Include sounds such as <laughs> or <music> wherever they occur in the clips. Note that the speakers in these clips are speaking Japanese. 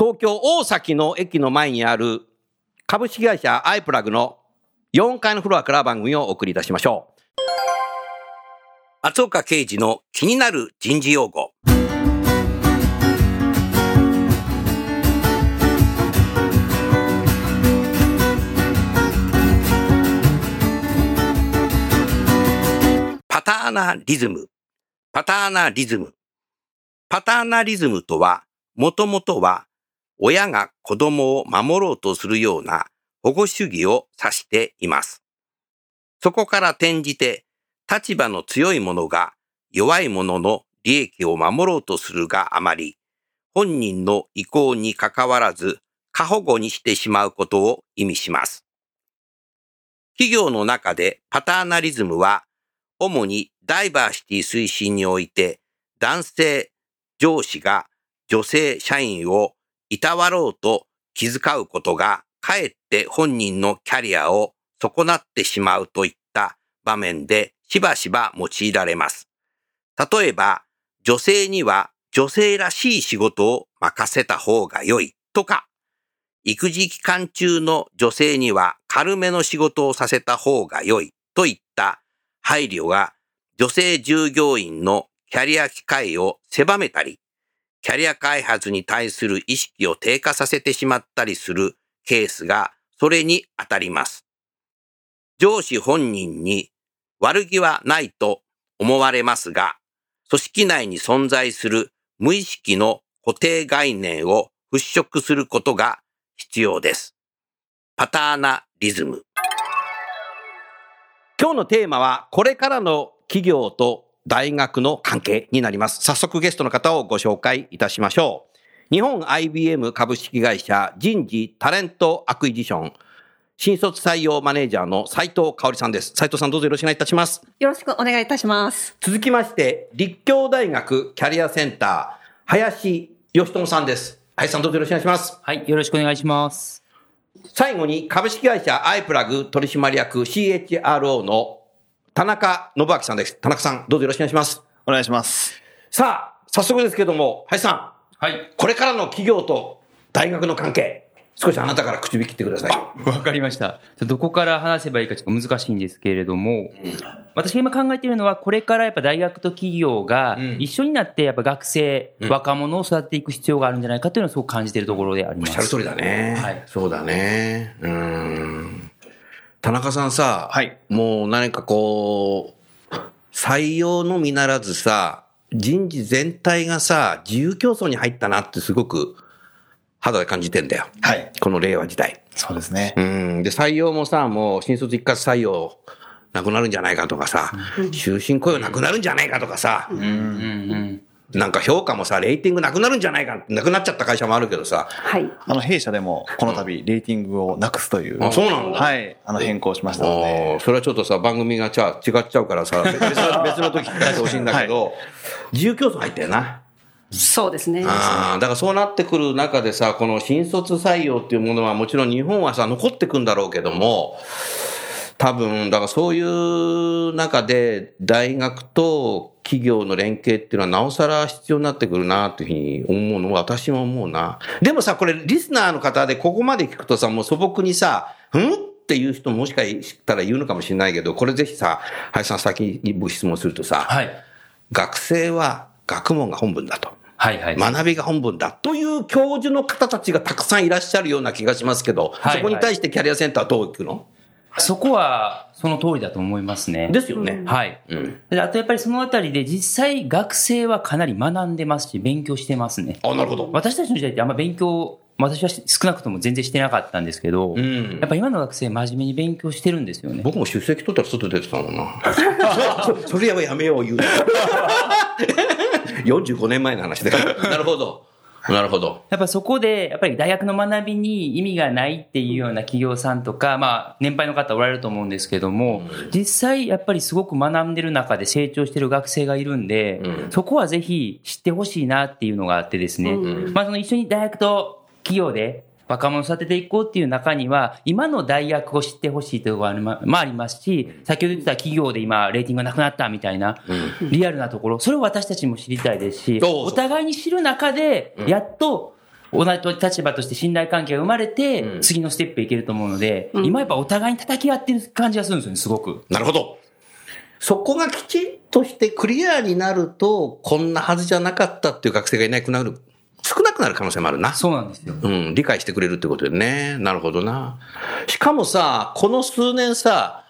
東京大崎の駅の前にある株式会社アイプラグの4階のフロアから番組をお送りいたしましょう松岡刑事の気になる人事用語パターナリズム。パターナリズム。パターナリズムとは、もともとは、親が子供を守ろうとするような保護主義を指しています。そこから転じて、立場の強い者が弱い者の利益を守ろうとするがあまり、本人の意向にかかわらず過保護にしてしまうことを意味します。企業の中でパターナリズムは主にダイバーシティ推進において男性上司が女性社員をいたわろうと気遣うことがかえって本人のキャリアを損なってしまうといった場面でしばしば用いられます。例えば女性には女性らしい仕事を任せた方が良いとか、育児期間中の女性には軽めの仕事をさせた方が良いといった配慮が女性従業員のキャリア機会を狭めたり、キャリア開発に対する意識を低下させてしまったりするケースがそれに当たります。上司本人に悪気はないと思われますが、組織内に存在する無意識の固定概念を払拭することが必要です。パターナリズム。今日のテーマは、これからの企業と大学の関係になります。早速ゲストの方をご紹介いたしましょう。日本 IBM 株式会社人事 Talent Acquisition 新卒採用マネージャーの斉藤香織さんです。斉藤さんどうぞよろしくお願いいたします。よろしくお願いいたします。続きまして、立教大学キャリアセンター、林義友さんです。林さんどうぞよろしくお願いします。はい、よろしくお願いします。最後に株式会社アイプラグ取締役 CHRO の田中信明さんです。田中さんどうぞよろしくお願いします。お願いします。さあ、早速ですけども、林さはい、ん、これからの企業と大学の関係、少しあなたから口引きってください。わかりました。どこから話せばいいかちょっと難しいんですけれども、私が今考えているのは、これからやっぱ大学と企業がん一緒になって、やっぱ学生、若者を育てていく必要があるんじゃないかというのをすごく感じているところであります。おっしゃる通りだね。はいそうだね。うーん。田中さんさ、はいもう何かこう、採用のみならずさ、人事全体がさ、自由競争に入ったなってすごく肌で感じてんだよ。はい。この令和時代。そうですね。うん。で、採用もさ、もう新卒一括採用なくなるんじゃないかとかさ、終身雇用なくなるんじゃないかとかさ、うんうん。なんか評価もさ、レーティングなくなるんじゃないか、なくなっちゃった会社もあるけどさ、はい。あの、弊社でも、この度、レーティングをなくすという。あそうなんだはい。あの、変更しましたのあでー。それはちょっとさ、番組がじゃあ違っちゃうからさ、<laughs> 別の <laughs> 別の時聞かせてほしいんだけど、自由競争入ったよな。そうですね。ああ、だからそうなってくる中でさ、この新卒採用っていうものはもちろん日本はさ、残ってくんだろうけども、多分、だからそういう中で大学と企業の連携っていうのはなおさら必要になってくるなっていうふうに思うのは私も思うな。でもさ、これリスナーの方でここまで聞くとさ、もう素朴にさ、ん？っていう人もしかしたら言うのかもしれないけど、これぜひさ、林さん先に僕質問するとさ、はい。学生は学問が本分だと。はいはい。学びが本分だという教授の方たちがたくさんいらっしゃるような気がしますけど、はいそこに対してキャリアセンターはどう行くの？そこは、その通りだと思いますね。ですよね。はい。うん。であとやっぱりそのあたりで実際学生はかなり学んでますし、勉強してますね。あ、なるほど。私たちの時代ってあんま勉強、私はし少なくとも全然してなかったんですけど、んやっぱ今の学生真面目に勉強してるんですよね。僕も出席取ったら外出てたもんな。そ <laughs> それはやめよう言う。<laughs> 45年前の話で。<laughs> なるほど。なるほど。やっぱそこで、やっぱり大学の学びに意味がないっていうような企業さんとか、まあ、年配の方おられると思うんですけども、実際やっぱりすごく学んでる中で成長してる学生がいるんで、そこはぜひ知ってほしいなっていうのがあってですね、まあ、その一緒に大学と企業で若者を育てていこうっていう中には、今の大学を知ってほしいというのがありままあありますし、先ほど言ってた企業で今、レーティングがなくなったみたいな、リアルなところ、それを私たちも知りたいですし、お互いに知る中で、やっと、同じ立場として信頼関係が生まれて、次のステップいけると思うので、今やっぱお互いに叩き合ってる感じがするんですよね、すごく。なるほど。そこがきちっとしてクリアになると、こんなはずじゃなかったっていう学生がいなくなる。少なくなる可能性もあるな。そうなんですよ。うん、理解してくれるってことでね。なるほどな。しかもさ、この数年さ、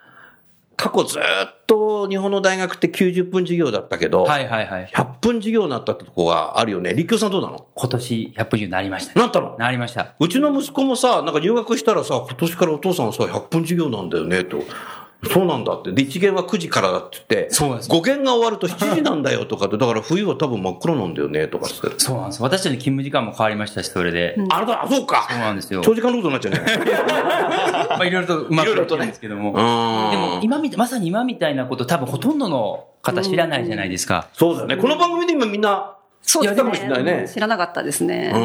過去ずっと日本の大学って90分授業だったけど、はいはいはい。100分授業になったってとこがあるよね。立教さんどうなの？今年100分以上になりましたね。なったの？なりました。うちの息子もさ、なんか入学したらさ、今年からお父さんさ、100分授業なんだよね、と。そうなんだって。で、一限は9時からだって言って、そうなんです5限が終わると7時なんだよとかって、だから冬は多分真っ暗なんだよね、とかって。そうなんです。私たちの勤務時間も変わりましたし、それで。あれだ、あそうか。そうなんですよ。長時間労働になっちゃうね。<laughs> まあいろいろとうまくいろいろとねいってるんですけども。うんでも今みた、まさに今みたいなこと多分ほとんどの方知らないじゃないですか。そうだよね。この番組で今みんな、そうですやったかもしれないねね。知らなかったですね。う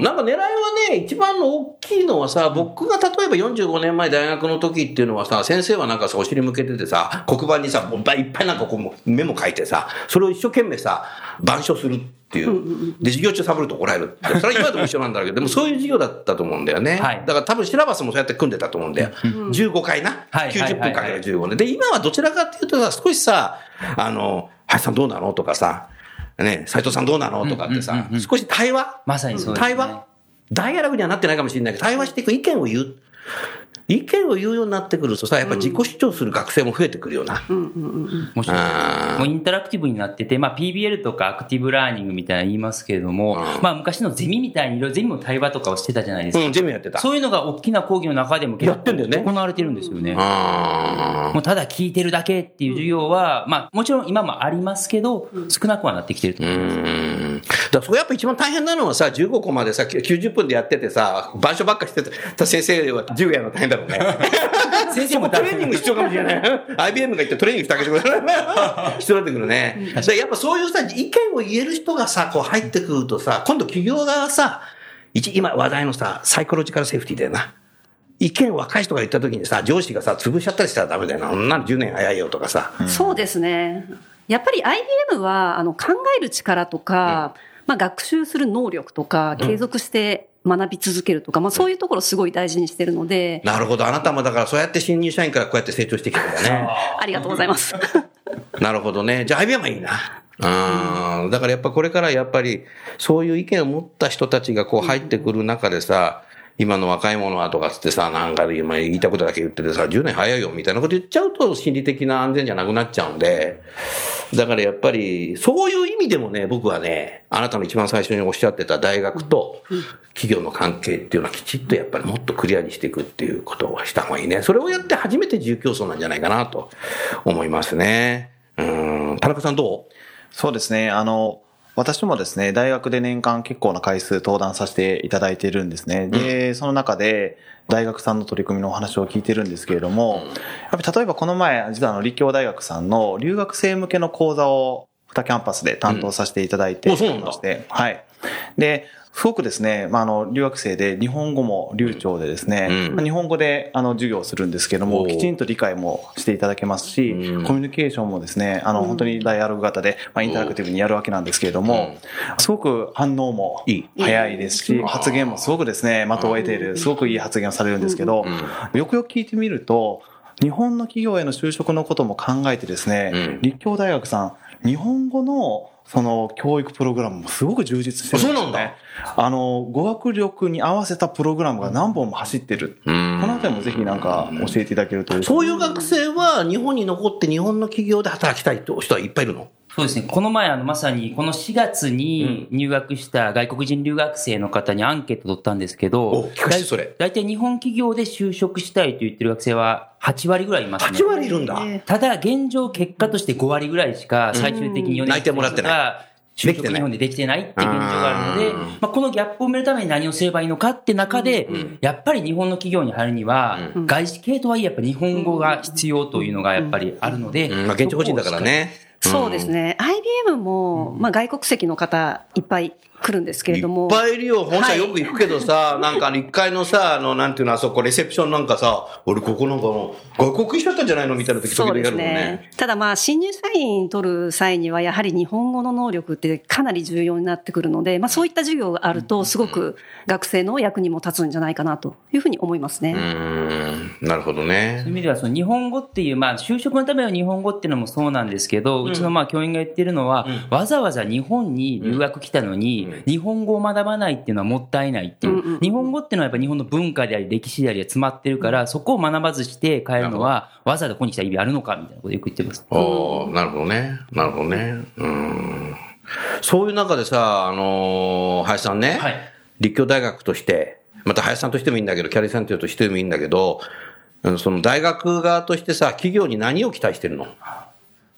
ん。なんか狙いはね、一番の大きいのはさ、僕が例えば45年前大学の時っていうのはさ、先生はなんかさ、お尻向けててさ、黒板にさ、いっぱいなんかこうメモ書いてさ、それを一生懸命さ、板書するっていう。で、授業中サボると怒られるって。それは今でも一緒なんだけど、でもそういう授業だったと思うんだよね。はいだから多分シラバスもそうやって組んでたと思うんだよ。15回な？はい90分かける15年。で、今はどちらかっていうとさ、少しさ、あの、林さんどうなの？とかさ、ね、斉藤さんどうなの？とかってさ、少し対話？まさにそうですね。対話？ダイアログにはなってないかもしれないけど、対話していく意見を言う。意見を言うようになってくるとさ、やっぱ自己主張する学生も増えてくるよな。もちろんあーもうインタラクティブになってて、まあ PBL とかアクティブラーニングみたいな言いますけれども、まあ昔のゼミみたいにいろいろゼミの対話とかをしてたじゃないですか。うん、ゼミやってた。そういうのが大きな講義の中でも結やってんだよね行われてるんですよね。あもうただ聞いてるだけっていう授業は、まあもちろん今もありますけど、少なくはなってきてると思います。だからそこやっぱ一番大変なのはさ、15個までさ、90分でやっててさ、板書ばっかしてた先生は授業やるの大変だろうね。<laughs> 先生もトレーニング必要かもしれない。<laughs> IBM が言ってトレーニングしてあげてくれない。<laughs> 必要になってくるね。やっぱそういうさ、意見を言える人がさ、こう入ってくるとさ、今度企業側はさ、一今話題のさ、サイコロジカルセーフティーだよな。意見若い人が言った時にさ、上司がさ、潰しちゃったりしたらダメだよな。そんなの10年早いよとかさ。そうですね。やっぱり IBM はあの考える力とか、まあ、学習する能力とか、継続して学び続けるとか、まあ、そういうところをすごい大事にしてるので、なるほど。あなたもだからそうやって新入社員からこうやって成長してきたんだね。<laughs> ありがとうございます。<laughs> なるほどね。じゃあ IBM はいいな。うん。だからやっぱこれからやっぱりそういう意見を持った人たちがこう入ってくる中でさ、今の若い者はとかつってさ、なんか今言いたいことだけ言っててさ、10年早いよみたいなこと言っちゃうと心理的な安全じゃなくなっちゃうんで、だからやっぱりそういう意味でもね、僕はね、あなたの一番最初におっしゃってた大学と企業の関係っていうのはきちっとやっぱりもっとクリアにしていくっていうことをした方がいいね。それをやって初めて自由競争なんじゃないかなと思いますね。うん。田中さんどう？そうですね。あの、私もですね、大学で年間結構な回数登壇させていただいているんですね。で、その中で、大学さんの取り組みのお話を聞いてるんですけれども、やっぱり例えばこの前、実はあの、立教大学さんの留学生向けの講座を2キャンパスで担当させていただいてまして、はい。で、すごくですね、まあ、あの、留学生で日本語も流暢でですね、うん。まあ日本語であの、授業をするんですけども、きちんと理解もしていただけますし、うん。コミュニケーションもですね、あの、本当にダイアログ型で、まあ、インタラクティブにやるわけなんですけれども、すごく反応もいい。早いですし、発言もすごくですね、的を得ている、すごくいい発言をされるんですけど、よくよく聞いてみると、日本の企業への就職のことも考えてですね、うん。立教大学さん、日本語のその教育プログラムもすごく充実してるんですよ、ね。あそうなんだ。あの、語学力に合わせたプログラムが何本も走ってる。このあたりもぜひなんか教えていただけるとそういう学生は日本に残って日本の企業で働きたいって人はいっぱいいるの？そうですね。この前、あの、まさに、この4月に入学した外国人留学生の方にアンケート取ったんですけど、お聞かせてそれ。だいたい日本企業で就職したいと言ってる学生は8割ぐらいいますね。8割いるんだ。ただ、現状結果として5割ぐらいしか最終的に4年内定もらってない。が就職日本でできてないって現状があるので、まあ、このギャップを埋めるために何をすればいいのかって中で、やっぱり日本の企業に入るには、外資系とはいえやっぱ日本語が必要というのがやっぱりあるので、うん。まあ、現地個人だからね。そうですね。IBM も、まあ外国籍の方いっぱい来るんですけれども。いっぱいいるよ。本社よく行くけどさ、<laughs> なんかあの1階のさ、あの、なんていうの、あそこ、レセプションなんかさ、俺ここなんか外国しちゃったんじゃないのみたいな時時々やそうでするもんね。ただまあ、新入社員取る際には、やはり日本語の能力ってかなり重要になってくるので、まあそういった授業があると、すごく学生の役にも立つんじゃないかなというふうに思いますね。うーん、なるほどそういうね。意味では、その日本語っていう、まあ、就職のための日本語っていうのもそうなんですけど、うちのまあ、教員が言ってるのは、わざわざ日本に留学来たのに、日本語を学ばないっていうのはもったいないっていう。日本語っていうのはやっぱ日本の文化であり、歴史であり詰まってるから、そこを学ばずして帰るのは、わざわざここに来た意味あるのかみたいなことをよく言ってます。おーなるほどね。なるほどね。うん。そういう中でさ、あのー林さんね、はい立教大学として、また林さんとしてもいいんだけど、キャリアセンターとしてもいいんだけど、うんその大学側としてさ、企業に何を期待してるの？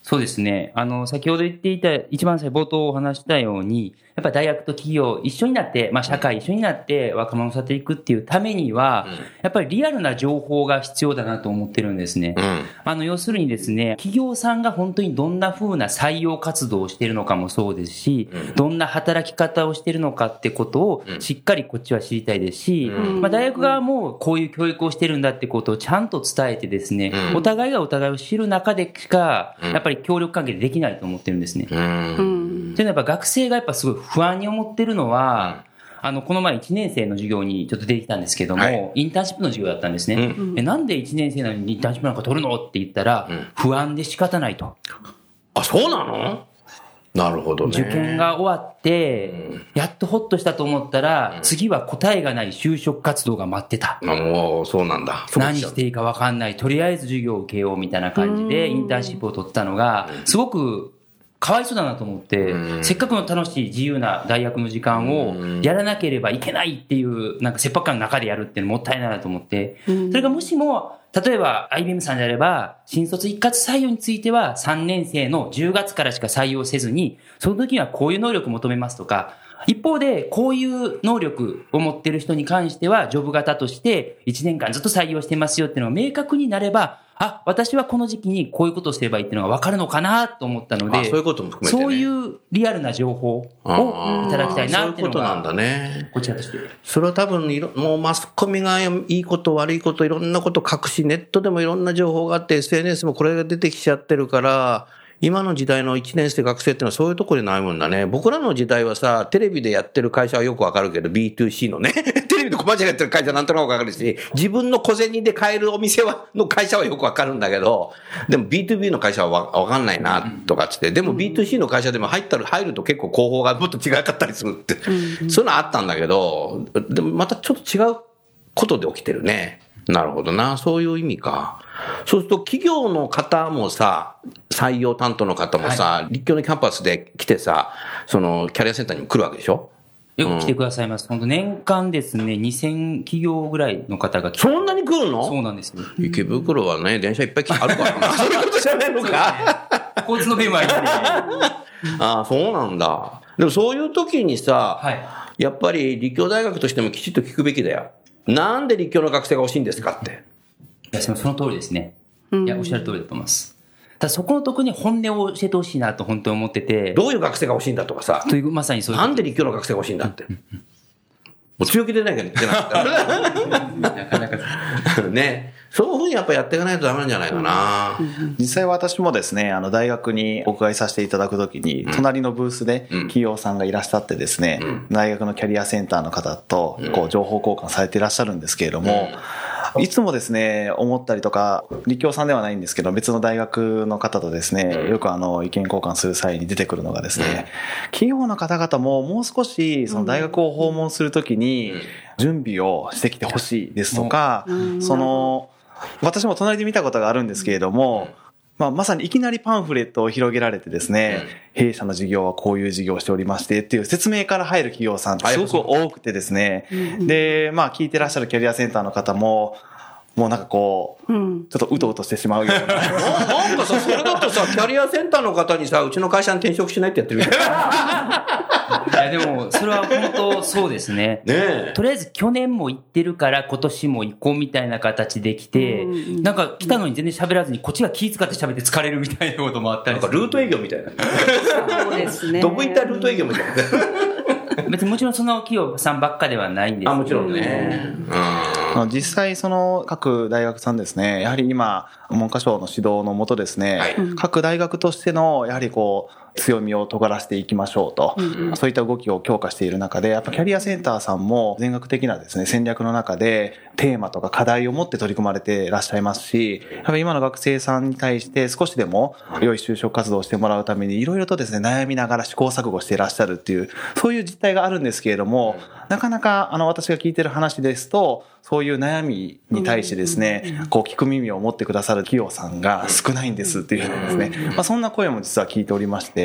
そうですね。あの、先ほど言っていた、一番最冒頭お話したように、やっぱ大学と企業一緒になって、まあ社会一緒になって若者を育てていくっていうためには、やっぱりリアルな情報が必要だなと思ってるんですね。うん。あの、要するにですね、企業さんが本当にどんな風な採用活動をしているのかもそうですし、どんな働き方をしているのかってことをしっかりこっちは知りたいですし、まあ大学側もこういう教育をしてるんだってことをちゃんと伝えてですね、お互いがお互いを知る中でしか、やっぱり協力関係でできないと思ってるんですね。うん。うんというのはやっぱ学生がやっぱすごい不安に思ってるのは、あの、この前1年生の授業にちょっと出てきたんですけども、はいインターンシップの授業だったんですね。えなんで1年生なのにインターンシップなんか取るの？って言ったら、不安で仕方ないと。あ、そうなの？なるほどね。受験が終わって、やっとホッとしたと思ったら、次は答えがない就職活動が待ってた。あ、もう、そうなんだ。何していいか分かんない。とりあえず授業を受けようみたいな感じで、インターンシップを取ったのが、すごく、かわいそうだなと思って、せっかくの楽しい自由な大学の時間をやらなければいけないっていう、なんか切迫感の中でやるっていうのもったいないなと思って、それがもしも、例えば IBM さんであれば、新卒一括採用については3年生の10月からしか採用せずに、その時にはこういう能力求めますとか、一方で、こういう能力を持ってる人に関しては、ジョブ型として1年間ずっと採用してますよっていうのが明確になれば、あ、私はこの時期にこういうことをすればいいっていうのが分かるのかなと思ったので、あそういうことも含めてねそういうリアルな情報をいただきたいなっていうのそういうことなんだが、ね。こちらとして。それは多分いろ、もうマスコミがいいこと悪いこといろんなこと書くし、ネットでもいろんな情報があって、SNS もこれが出てきちゃってるから、今の時代の1年生学生ってのはそういうところで悩むんだね。僕らの時代はさ、テレビでやってる会社はよくわかるけど、B2C のね。<laughs> テレビでコマーシャルやってる会社はなんとなくわかるし、自分の小銭で買えるお店は、の会社はよくわかるんだけど、でも B2B の会社はわわかんないな、とかっつって。でも B2C の会社でも入ったら、入ると結構広報がもっと違かったりするって。そういうのあったんだけど、でもまたちょっと違うことで起きてるね。なるほどな。そういう意味か。そうすると企業の方もさ、採用担当の方もさ、立教のキャンパスで来てさ、そのキャリアセンターにも来るわけでしょ？よく来てくださいます。本当年間ですね、2000企業ぐらいの方が来てそんなに来るの？そうなんですよ。池袋はね、電車いっぱいあるからな。<laughs> そういうことじゃないのか。交通の便も <laughs> あ。ああ、そうなんだ。でもそういう時にさ、はやっぱり立教大学としてもきちっと聞くべきだよ。なんで立教の学生が欲しいんですかって。いや、その通りですね。いや、おっしゃる通りだと思います。ただそこのとこに本音を教えてほしいなと本当に思ってて、どういう学生が欲しいんだとかさ。という、まさにそういう。なんで立教の学生が欲しいんだって。もう強気でないけど、出なかった。<laughs> なかなか。<laughs> ね。そういうふうにやっぱやっていかないとダメなんじゃないかな。実際私もですね、あの大学にお伺いさせていただくときに、隣のブースで企業さんがいらっしゃってですね、大学のキャリアセンターの方とこう情報交換されていらっしゃるんですけれども、いつもですね、思ったりとか、立教さんではないんですけど、別の大学の方とですね、よくあの、意見交換する際に出てくるのがですね、企業の方々ももう少し、その大学を訪問するときに、準備をしてきてほしいですとか、その、私も隣で見たことがあるんですけれども、まあ、まさにいきなりパンフレットを広げられてですね、弊社の事業はこういう事業をしておりましてっていう説明から入る企業さんってすごく多くてですね、で、まあ聞いてらっしゃるキャリアセンターの方も、もうなんかこう、うん。ちょっとうとうとしてしまうような。<laughs> なんかさ、それだってさ、キャリアセンターの方にさ、うちの会社に転職しないってやってる <laughs> いでも、それは本当そうですね。<laughs> ねえ。とりあえず去年も行ってるから今年も行こうみたいな形で来て、うんうんなんか来たのに全然喋らずにこっちが気遣って喋って疲れるみたいなこともあったりなんかルート営業みたいな。そうですね。どこ行ったルート営業みたいな。別にもちろんその企業さんばっかではないんですけどあ、もちろんね。まあ実際その各大学さんですね、やはり今、文科省の指導のもとですね、はい各大学としての、やはりこう、強みを尖らせていきましょうと、そういった動きを強化している中で、やっぱキャリアセンターさんも全学的なですね、戦略の中でテーマとか課題を持って取り組まれていらっしゃいますし、やっぱり今の学生さんに対して少しでも良い就職活動をしてもらうために、いろいろとですね、悩みながら試行錯誤していらっしゃるっていう、そういう実態があるんですけれども、なかなかあの私が聞いてる話ですと、そういう悩みに対してですね、こう聞く耳を持ってくださる企業さんが少ないんですっていうですね、まあそんな声も実は聞いておりまして、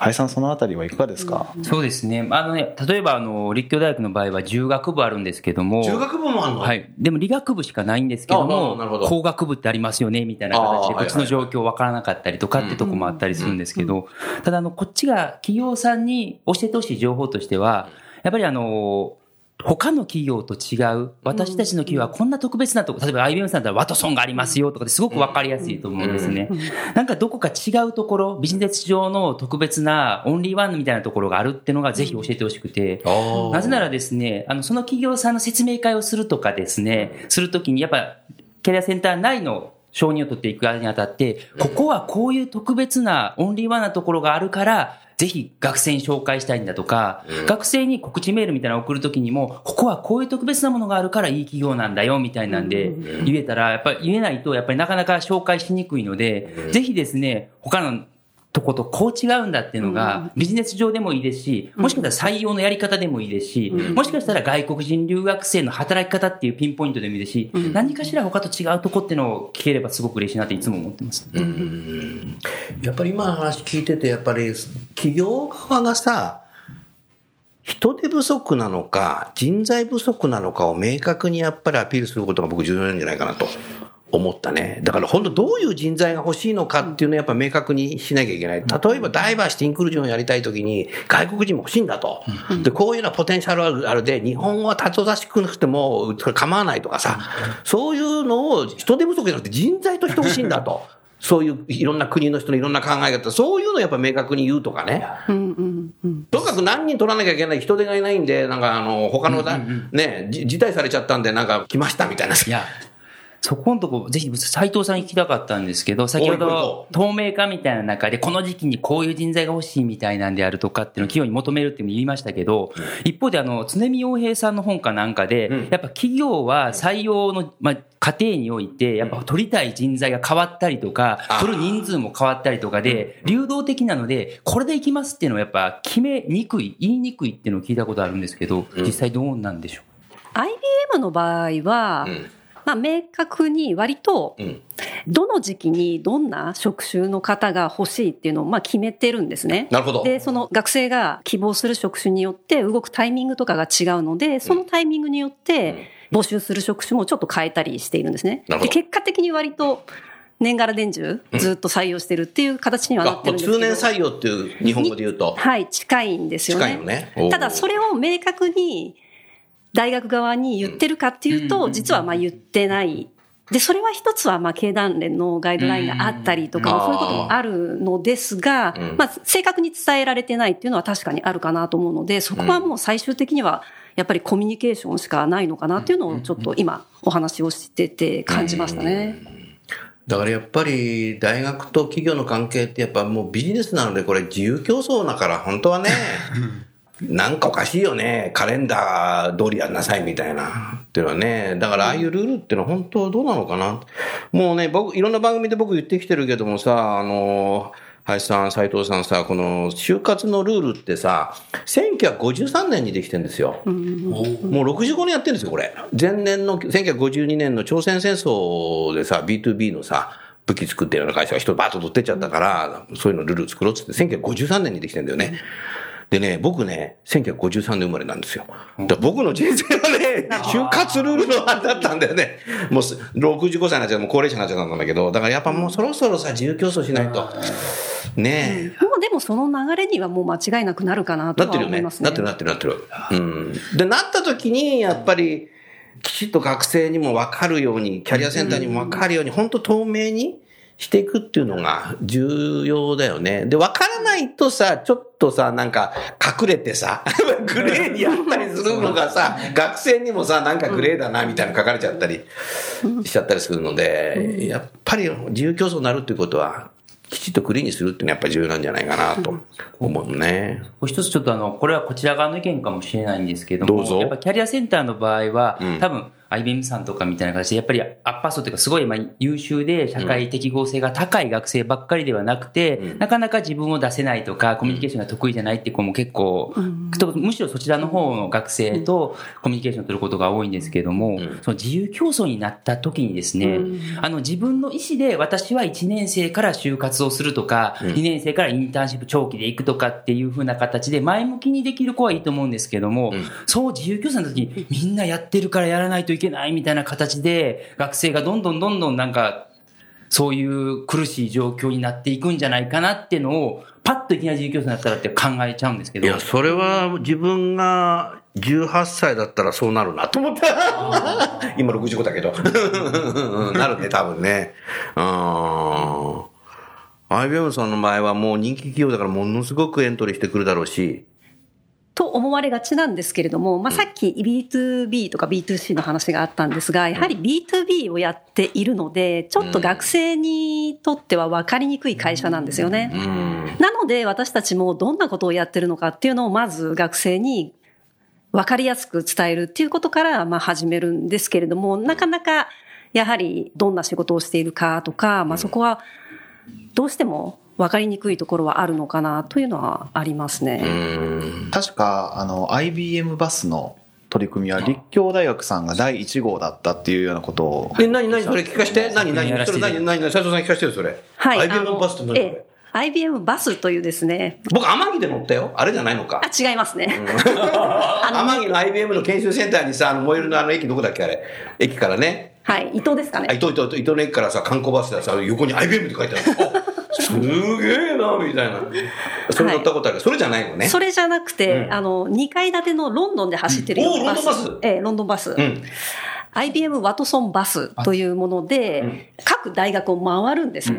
林さんそのあたりはいかがですか？そうですね。あのね、例えばあの、立教大学の場合は重学部あるんですけども、中学部もあんの？はい。でも理学部しかないんですけどあも工学部ってありますよね、みたいな形で、こっちの状況わからなかったりとかってとこもあったりするんですけど、ただあの、こっちが企業さんに教えてほしい情報としては、やっぱりあの、他の企業と違う、私たちの企業はこんな特別なとこ、例えば IBM さんだったらワトソンがありますよとかですごくわかりやすいと思うんですね。なんかどこか違うところ、ビジネス上の特別なオンリーワンみたいなところがあるっていうのがぜひ教えてほしくて、なぜならですね、あの、その企業さんの説明会をするとかですね、するときに、やっぱ、キャリアセンター内の承認を取っていくにあたって、ここはこういう特別なオンリーワンなところがあるから、ぜひ学生に紹介したいんだとか、学生に告知メールみたいなのを送るときにも、ここはこういう特別なものがあるからいい企業なんだよ、みたいなんで、言えたら、やっぱり言えないと、やっぱりなかなか紹介しにくいので、ぜひですね、他のとことこう違うんだっていうのが、ビジネス上でもいいですし、もしかしたら採用のやり方でもいいですし、もしかしたら外国人留学生の働き方っていうピンポイントでもいいですし、何かしら他と違うとこっていうのを聞ければすごく嬉しいなっていつも思ってます。やっぱり今の話聞いてて、やっぱり企業側がさ、人手不足なのか、人材不足なのかを明確にやっぱりアピールすることが僕重要なんじゃないかなと思ったね。だから本当どういう人材が欲しいのかっていうのをやっぱ明確にしなきゃいけない。例えばダイバーシティインクルージョンをやりたいときに外国人も欲しいんだと。で、こういうようなポテンシャルあるあるで、日本語はたとざしくなくても構わないとかさ、そういうのを人手不足じゃなくて人材として欲しいんだと。そういういろんな国の人のいろんな考え方、そういうのをやっぱ明確に言うとかね。とにかく何人取らなきゃいけない人手がいないんで、なんかあの、他のだ、ね、じ辞退されちゃったんで、なんか来ましたみたいな。いや、そこのとこ、ぜひ、斉藤さんに聞きたかったんですけど、先ほど、透明化みたいな中で、この時期にこういう人材が欲しいみたいなんであるとかっていうのを企業に求めるっていうのを言いましたけど、一方で、あの、常見洋平さんの本かなんかで、やっぱ企業は採用の、まあ、過程において、やっぱ取りたい人材が変わったりとか、取る人数も変わったりとかで、流動的なので、これでいきますっていうのはやっぱ決めにくい、言いにくいっていうのを聞いたことあるんですけど、実際どうなんでしょう？IBM の場合は、んまあ、明確に割とんどの時期にどんな職種の方が欲しいっていうのをまあ決めてるんですね。なるほど。で、その学生が希望する職種によって動くタイミングとかが違うので、そのタイミングによって募集する職種もちょっと変えたりしているんですね。なるほどで結果的に割と年がら年中ずっと採用してるっていう形にはなあってるんですけど。通年採用っていう日本語で言うと。はい、近いんですよね。近いよねただそれを明確に大学側に言ってるかっていうと、実はまあ言ってない。で、それは一つはまあ経団連のガイドラインがあったりとか、うん。そういうこともあるのですが、まあ正確に伝えられてないっていうのは確かにあるかなと思うので、そこはもう最終的にはやっぱりコミュニケーションしかないのかなっていうのをちょっと今お話をしてて感じましたね。だからやっぱり大学と企業の関係ってやっぱもうビジネスなのでこれ自由競争だから本当はね、<laughs> なんかおかしいよね。カレンダー通りやんなさいみたいな。っていうのはね。だからああいうルールってのは本当どうなのかな。もうね、僕、いろんな番組で僕言ってきてるけどもさ、あの、林さん、斉藤さんさ、この就活のルールってさ、1953年にできてるんですよ。もう65年やってるんですよ、これ。前年の1952年の朝鮮戦争でさ、B2B のさ、武器作ってるような会社が人バーッと取ってっちゃったから、そういうのルール作ろうっつって、1953年にできてんだよね。でね、僕ね、1953年生まれなんですよ。僕の人生はね、就活ルールのあれだったんだよね。もうす65歳になっちゃう、もう高齢者になっちゃったんだけど、だからやっぱもうそろそろさ、自由競争しないと。ねえ。もうでもその流れにはもう間違いなくなるかなとなってるよね。は思いますね。なってるなってるなってる。うん。で、なった時に、やっぱり、きちっと学生にも分かるように、キャリアセンターにも分かるように、本当透明にしていくっていうのが重要だよね。で、分からないとさ、ちょっとさ、なんか隠れてさ、<laughs> グレーにやったりするのがさ、学生にもさ、なんかグレーだな、みたいなの書かれちゃったりしちゃったりするので、やっぱり自由競争になるっていうことは、きちっとクリーンにするっていうのはやっぱり重要なんじゃないかなと思うね。一つちょっとあの、これはこちら側の意見かもしれないんですけども、どうぞやっぱキャリアセンターの場合は、うん多分 IBM さんとかみたいな形で、やっぱりアッパー層というかすごいまあ優秀で社会適合性が高い学生ばっかりではなくて、うん。なかなか自分を出せないとか、コミュニケーションが得意じゃないって子も結構、とむしろそちらの方の学生とコミュニケーションを取ることが多いんですけれども、ん。その自由競争になった時にですね、うん。あの自分の意思で私は1年生から就活をするとか、うん。2年生からインターンシップ長期で行くとかっていう風な形で前向きにできる子はいいと思うんですけども、うん。そう自由競争の時にみんなやってるからやらないといけないみたいな形で学生がどんどんどんどんなんかそういう苦しい状況になっていくんじゃないかなっていうのをパッといきなり自由競争になったらって考えちゃうんですけど。いや、それは自分が18歳だったらそうなるなと思った。<laughs> 今65だけど。<laughs> なるね、多分ね。うん。IBM さんの場合はもう人気企業だからものすごくエントリーしてくるだろうし。と思われがちなんですけれども、まあ、さっき B2B とか B2C の話があったんですが、やはり B2B をやっているので、ちょっと学生にとっては分かりにくい会社なんですよね。うん。なので私たちもどんなことをやってるのかっていうのをまず学生に分かりやすく伝えるっていうことからまあ始めるんですけれども、なかなかやはりどんな仕事をしているかとか、まあそこはどうしても分かりにくいところはあるのかなというのはありますね。うん。確か、あの、IBM バスの取り組みは立教大学さんが第1号だったっていうようなことを。え、何何？それ聞かして何何それ何何何斉藤さん聞かしてよ、それ。はい。IBM あバスって何？これええ IBM バスというですね、僕、天城で乗ったよ。あれじゃないのか。あ、違いますね。<laughs> 天城の IBM の研修センターにさ、あの、燃えるのあの駅どこだっけあれ？駅からね。はい。伊藤ですかあ、ね。伊藤、伊藤、伊藤の駅からさ、観光バスでさ、横に IBM って書いてある。<laughs> あすげえな、みたいな。それ乗ったことある。それじゃないのね。それじゃなくて、うんあの、2階建てのロンドンで走ってるようなバス。ロンドンバスええ、ロンドンバス。うん。IBM ワトソンバスというもので、各大学を回るんですね。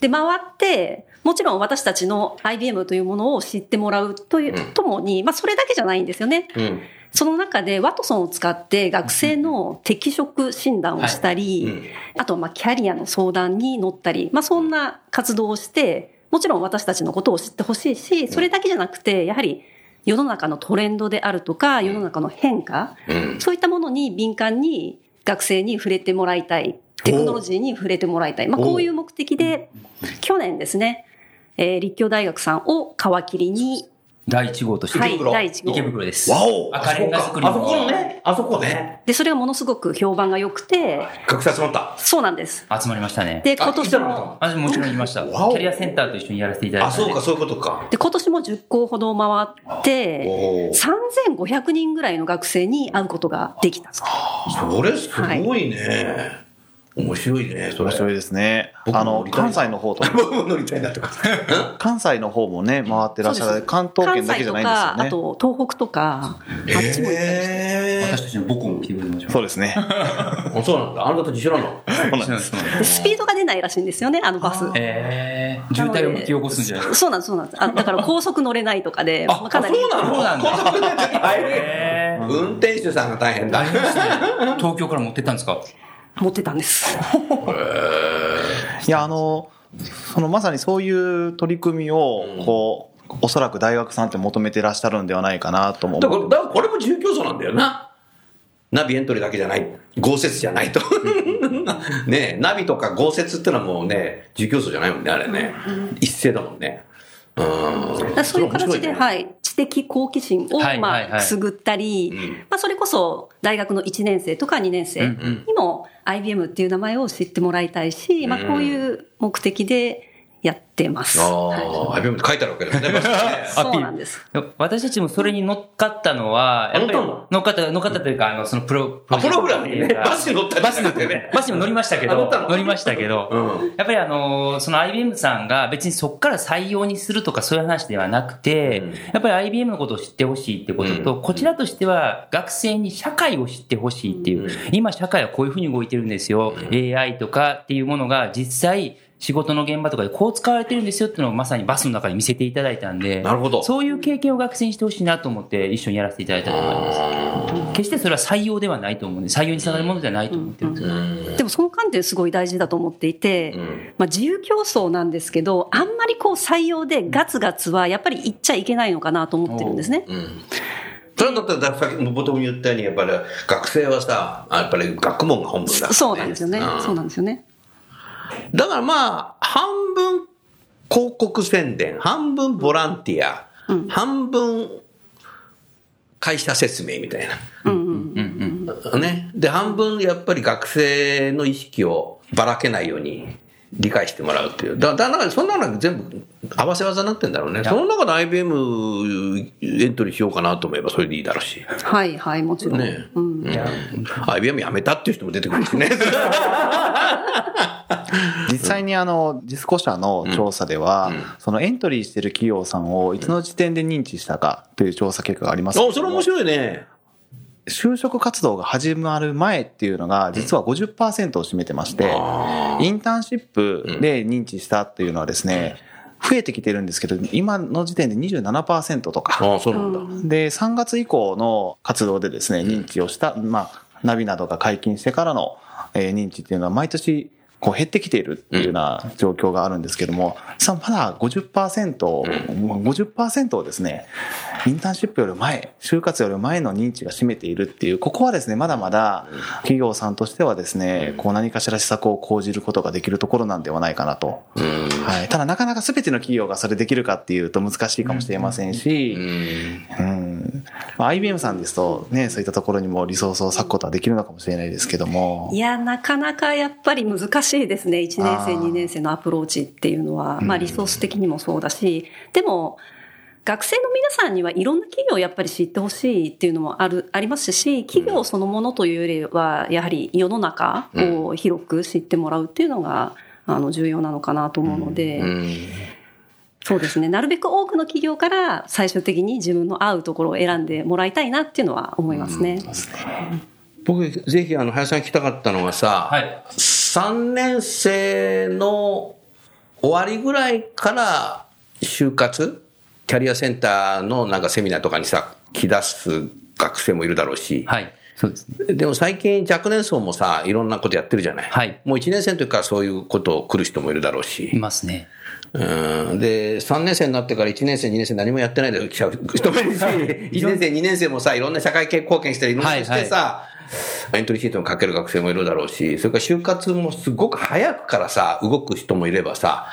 で、回って、もちろん私たちの IBM というものを知ってもらうという、うんともに、まあそれだけじゃないんですよね。うん。その中でワトソンを使って学生の適職診断をしたり、うんあとまあキャリアの相談に乗ったり、まあそんな活動をして、もちろん私たちのことを知ってほしいし、それだけじゃなくて、やはり世の中のトレンドであるとか、世の中の変化、うん。そういったものに敏感に学生に触れてもらいたい。テクノロジーに触れてもらいたい。まあ、こういう目的で、去年ですね、えー立教大学さんを皮切りに、第1号として、はい、袋第一号池。袋です。わお赤レンガ作りのあそこのね、あそこね。で、それがものすごく評判が良くて、学生集まった。そうなんです。集まりましたね。で、今年あいたのも、あもちろんいました。キャリアセンターと一緒にやらせていただいあ、て。そうか、そういうことか。で、今年も10校ほど回って、おー3500人ぐらいの学生に会うことができた。それすごいね。面白いね、それ。面白いですね。あの関西の方と、<laughs> 僕も乗りたいなとか。<laughs> 関西の方もね、回ってらっしゃる。関東圏だけじゃないんですよ関西ね。とか、あと東北とか、あっちも行ったりして。え私たちの母校も来てくれましょう。そうですね。ー。<laughs> あ、そうなんだ。あなたたち知らんの？そうなんです。スピードが出ないらしいんですよね、あのバス。えー、渋滞を引き起こすんじゃないそうなんです、そうなんです。あだから高速乗れないとかで、まあかなり。そうなの？そうなんだ高速のやつ大変えー、運転手さんが大変だ。東京から持ってったんですか？持ってたんです。いや、あの、そのまさにそういう取り組みを、こう、おそらく大学さんって求めてらっしゃるんではないかなともだから、思う。だからこれも自由競争なんだよな。ナビエントリーだけじゃない。豪雪じゃないと。<laughs> ねえナビとか豪雪ってのはもうね、自由競争じゃないもんね、あれね。一斉だもんね。うん。そういう形で、い。はい、知的好奇心を、まあ、くすぐったり、まあ、それこそ大学の1年生とか2年生にも IBM っていう名前を知ってもらいたいし、まあ、こういう目的でやってます。あはい。あ、IBM って書いてあるわけです <laughs> ね。そうなんです。私たちもそれに乗っかったのは、やっぱり乗ったの？乗っかった、乗っかったというか、あの、そのプロ、あプログラムにねバスに乗ったりバスに乗ってね。バスにも乗りましたけど、あ乗ったの？乗りましたけど、うん。やっぱりあの、その IBM さんが別にそこから採用にするとかそういう話ではなくて、やっぱり IBM のことを知ってほしいってことと、こちらとしては学生に社会を知ってほしいっていう、今社会はこういうふうに動いてるんですよ、AI とかっていうものが実際、仕事の現場とかでこう使われてるんですよっていうのをまさにバスの中で見せていただいたんで、なるほどそういう経験を学生にしてほしいなと思って一緒にやらせていただいたと思います。決してそれは採用ではないと思うんで、採用につながるものではないと思ってるんですよ。でもその観点すごい大事だと思っていて、まあ、自由競争なんですけど、あんまりこう採用でガツガツはやっぱり言っちゃいけないのかなと思ってるんですね。それだったら、さっき冒頭に言ったように、やっぱり学生はさ、やっぱり学問が本文だから、ね。そうなんですよね。そうなんですよね。だからまあ、半分広告宣伝、半分ボランティア、半分会社説明みたいな。ね。で、半分やっぱり学生の意識をばらけないように理解してもらうっていう。だだから、そんなの全部合わせ技になってんだろうね。その中で IBM エントリーしようかなと思えばそれでいいだろうし。はいはい、もちろん。ね。うん。IBM 辞めたっていう人も出てくるしね。<laughs> <laughs> 実際にあの、ディスコ社の調査では、そのエントリーしてる企業さんをいつの時点で認知したかという調査結果がありますけれお、それ面白いね。就職活動が始まる前っていうのが実は50%を占めてまして、インターンシップで認知したっていうのはですね、増えてきてるんですけど、今の時点で27%とか。ああ、そうなんだ。で、3月以降の活動でですね、認知をした、まあ、ナビなどが解禁してからの、えー認知っていうのは毎年、こう減ってきているっていうような状況があるんですけども、さあまだ50%、もう50%をですね、インターンシップより前、就活より前の認知が占めているっていう、ここはですね、まだまだ企業さんとしてはですね、こう何かしら施策を講じることができるところなんではないかなと。はい。ただなかなか全ての企業がそれできるかっていうと難しいかもしれませんし、うん。まあ、IBM さんですとね、そういったところにもリソースを割くことはできるのかもしれないですけども。いや、なかなかやっぱり難しいですね。1年生、あー2年生のアプローチっていうのは。まあ、リソース的にもそうだし、でも、学生の皆さんにはいろんな企業をやっぱり知ってほしいっていうのもある、ありますし、企業そのものというよりは、やはり世の中を広く知ってもらうっていうのが、あの、重要なのかなと思うので、そうですね。なるべく多くの企業から最終的に自分の合うところを選んでもらいたいなっていうのは思いますね。僕、ぜひ、あの、林さん聞きたかったのがさ、はい3年生の終わりぐらいから、就活？キャリアセンターのなんかセミナーとかにさ、来出す学生もいるだろうし、はい。そうですね。でも最近若年層もさ、いろんなことやってるじゃない？はいもう1年生の時からそういうことを来る人もいるだろうし。いますね。うんで、3年生になってから1年生、2年生何もやってないで来ちゃう人もいるし、1年生、2年生もさ、いろんな社会貢献したり、いろんなしてさ、エントリーシートに書ける学生もいるだろうし、それから就活もすごく早くからさ、動く人もいればさ、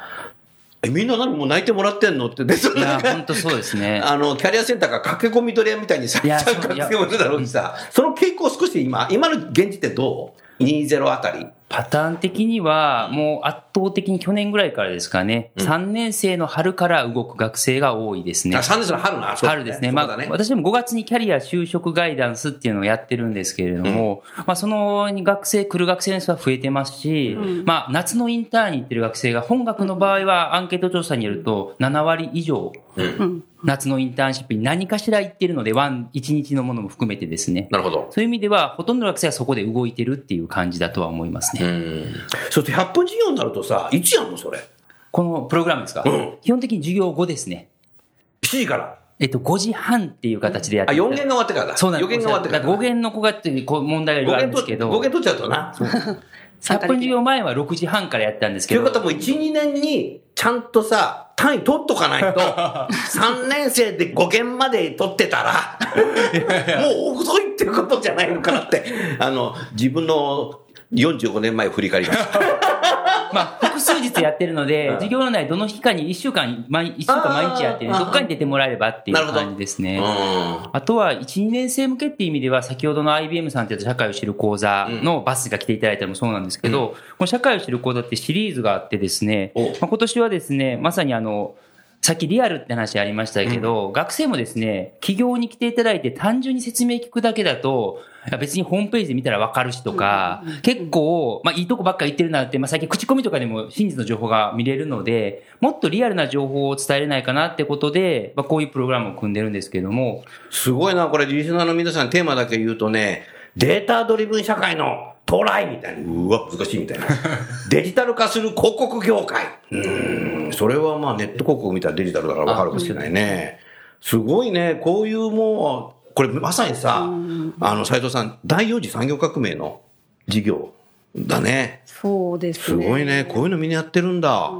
え、みんな何もう泣いてもらってんの？って、別にいや、<laughs> なんか本当そうですね。あの、キャリアセンターが駆け込み取り屋みたいにされちゃう学生もいるだろうしさ、その傾向少し今、今の現時点どう？?20 あたり。パターン的には、もう圧倒的に去年ぐらいからですかね、3年生の春から動く学生が多いですね。あ、。3年生の春な、春ですね。まあね、私も5月にキャリア就職ガイダンスっていうのをやってるんですけれども、まあ、その学生、来る学生の人は増えてますし、まあ、夏のインターンに行ってる学生が、本学の場合はアンケート調査によると7割以上、夏のインターンシップに何かしら行ってるので、ワン、1日のものも含めてですね。なるほど。そういう意味では、ほとんどの学生はそこで動いてるっていう感じだとは思いますね。そして100分授業になるとさ、いつやんのそれ？このプログラムですか、うん基本的に授業後ですね。7時から？えっと、5時半っていう形でやっあ、て4限が終わってからだ。そうなんです4限が終わってからだ。5限の子がっていうこう問題がいろいろあるんですけど、5限取っちゃうとな。100分授業前は6時半からやってたんですけど、ということはもう1、2年にちゃんとさ、単位取っとかないと、<laughs> 3年生で5件まで取ってたら、もう遅いってことじゃないのかなって、あの、自分の45年前を振り返りました。まあ、複数日やってるので、授業の内どの日かに1週間、毎、1週間毎日やってるあー。どっかに出てもらえればっていう感じですね。うあとは、1、2年生向けっていう意味では、先ほどの IBM さんって社会を知る講座のバスが来ていただいたのもそうなんですけど、この社会を知る講座ってシリーズがあってですね、お。まあ、今年はですね、まさにあの、さっきリアルって話ありましたけど、学生もですね、企業に来ていただいて単純に説明聞くだけだと、別にホームページで見たらわかるしとか、結構、まあいいとこばっか言ってるなって、まあ最近口コミとかでも真実の情報が見れるので、もっとリアルな情報を伝えれないかなってことで、まあこういうプログラムを組んでるんですけども、すごいな、これ、リスナーの皆さんテーマだけ言うとね、データドリブン社会の到来みたいな。うわ、難しいみたいな。<laughs> デジタル化する広告業界。うーん、それはまあネット広告見たらデジタルだからわかるかもしれないね。すごいね、こういうもう、これまさにさ、あの、斉藤さん、第四次産業革命の事業だね。そうですすね。ごいね、こういうのみんなやってるんだ。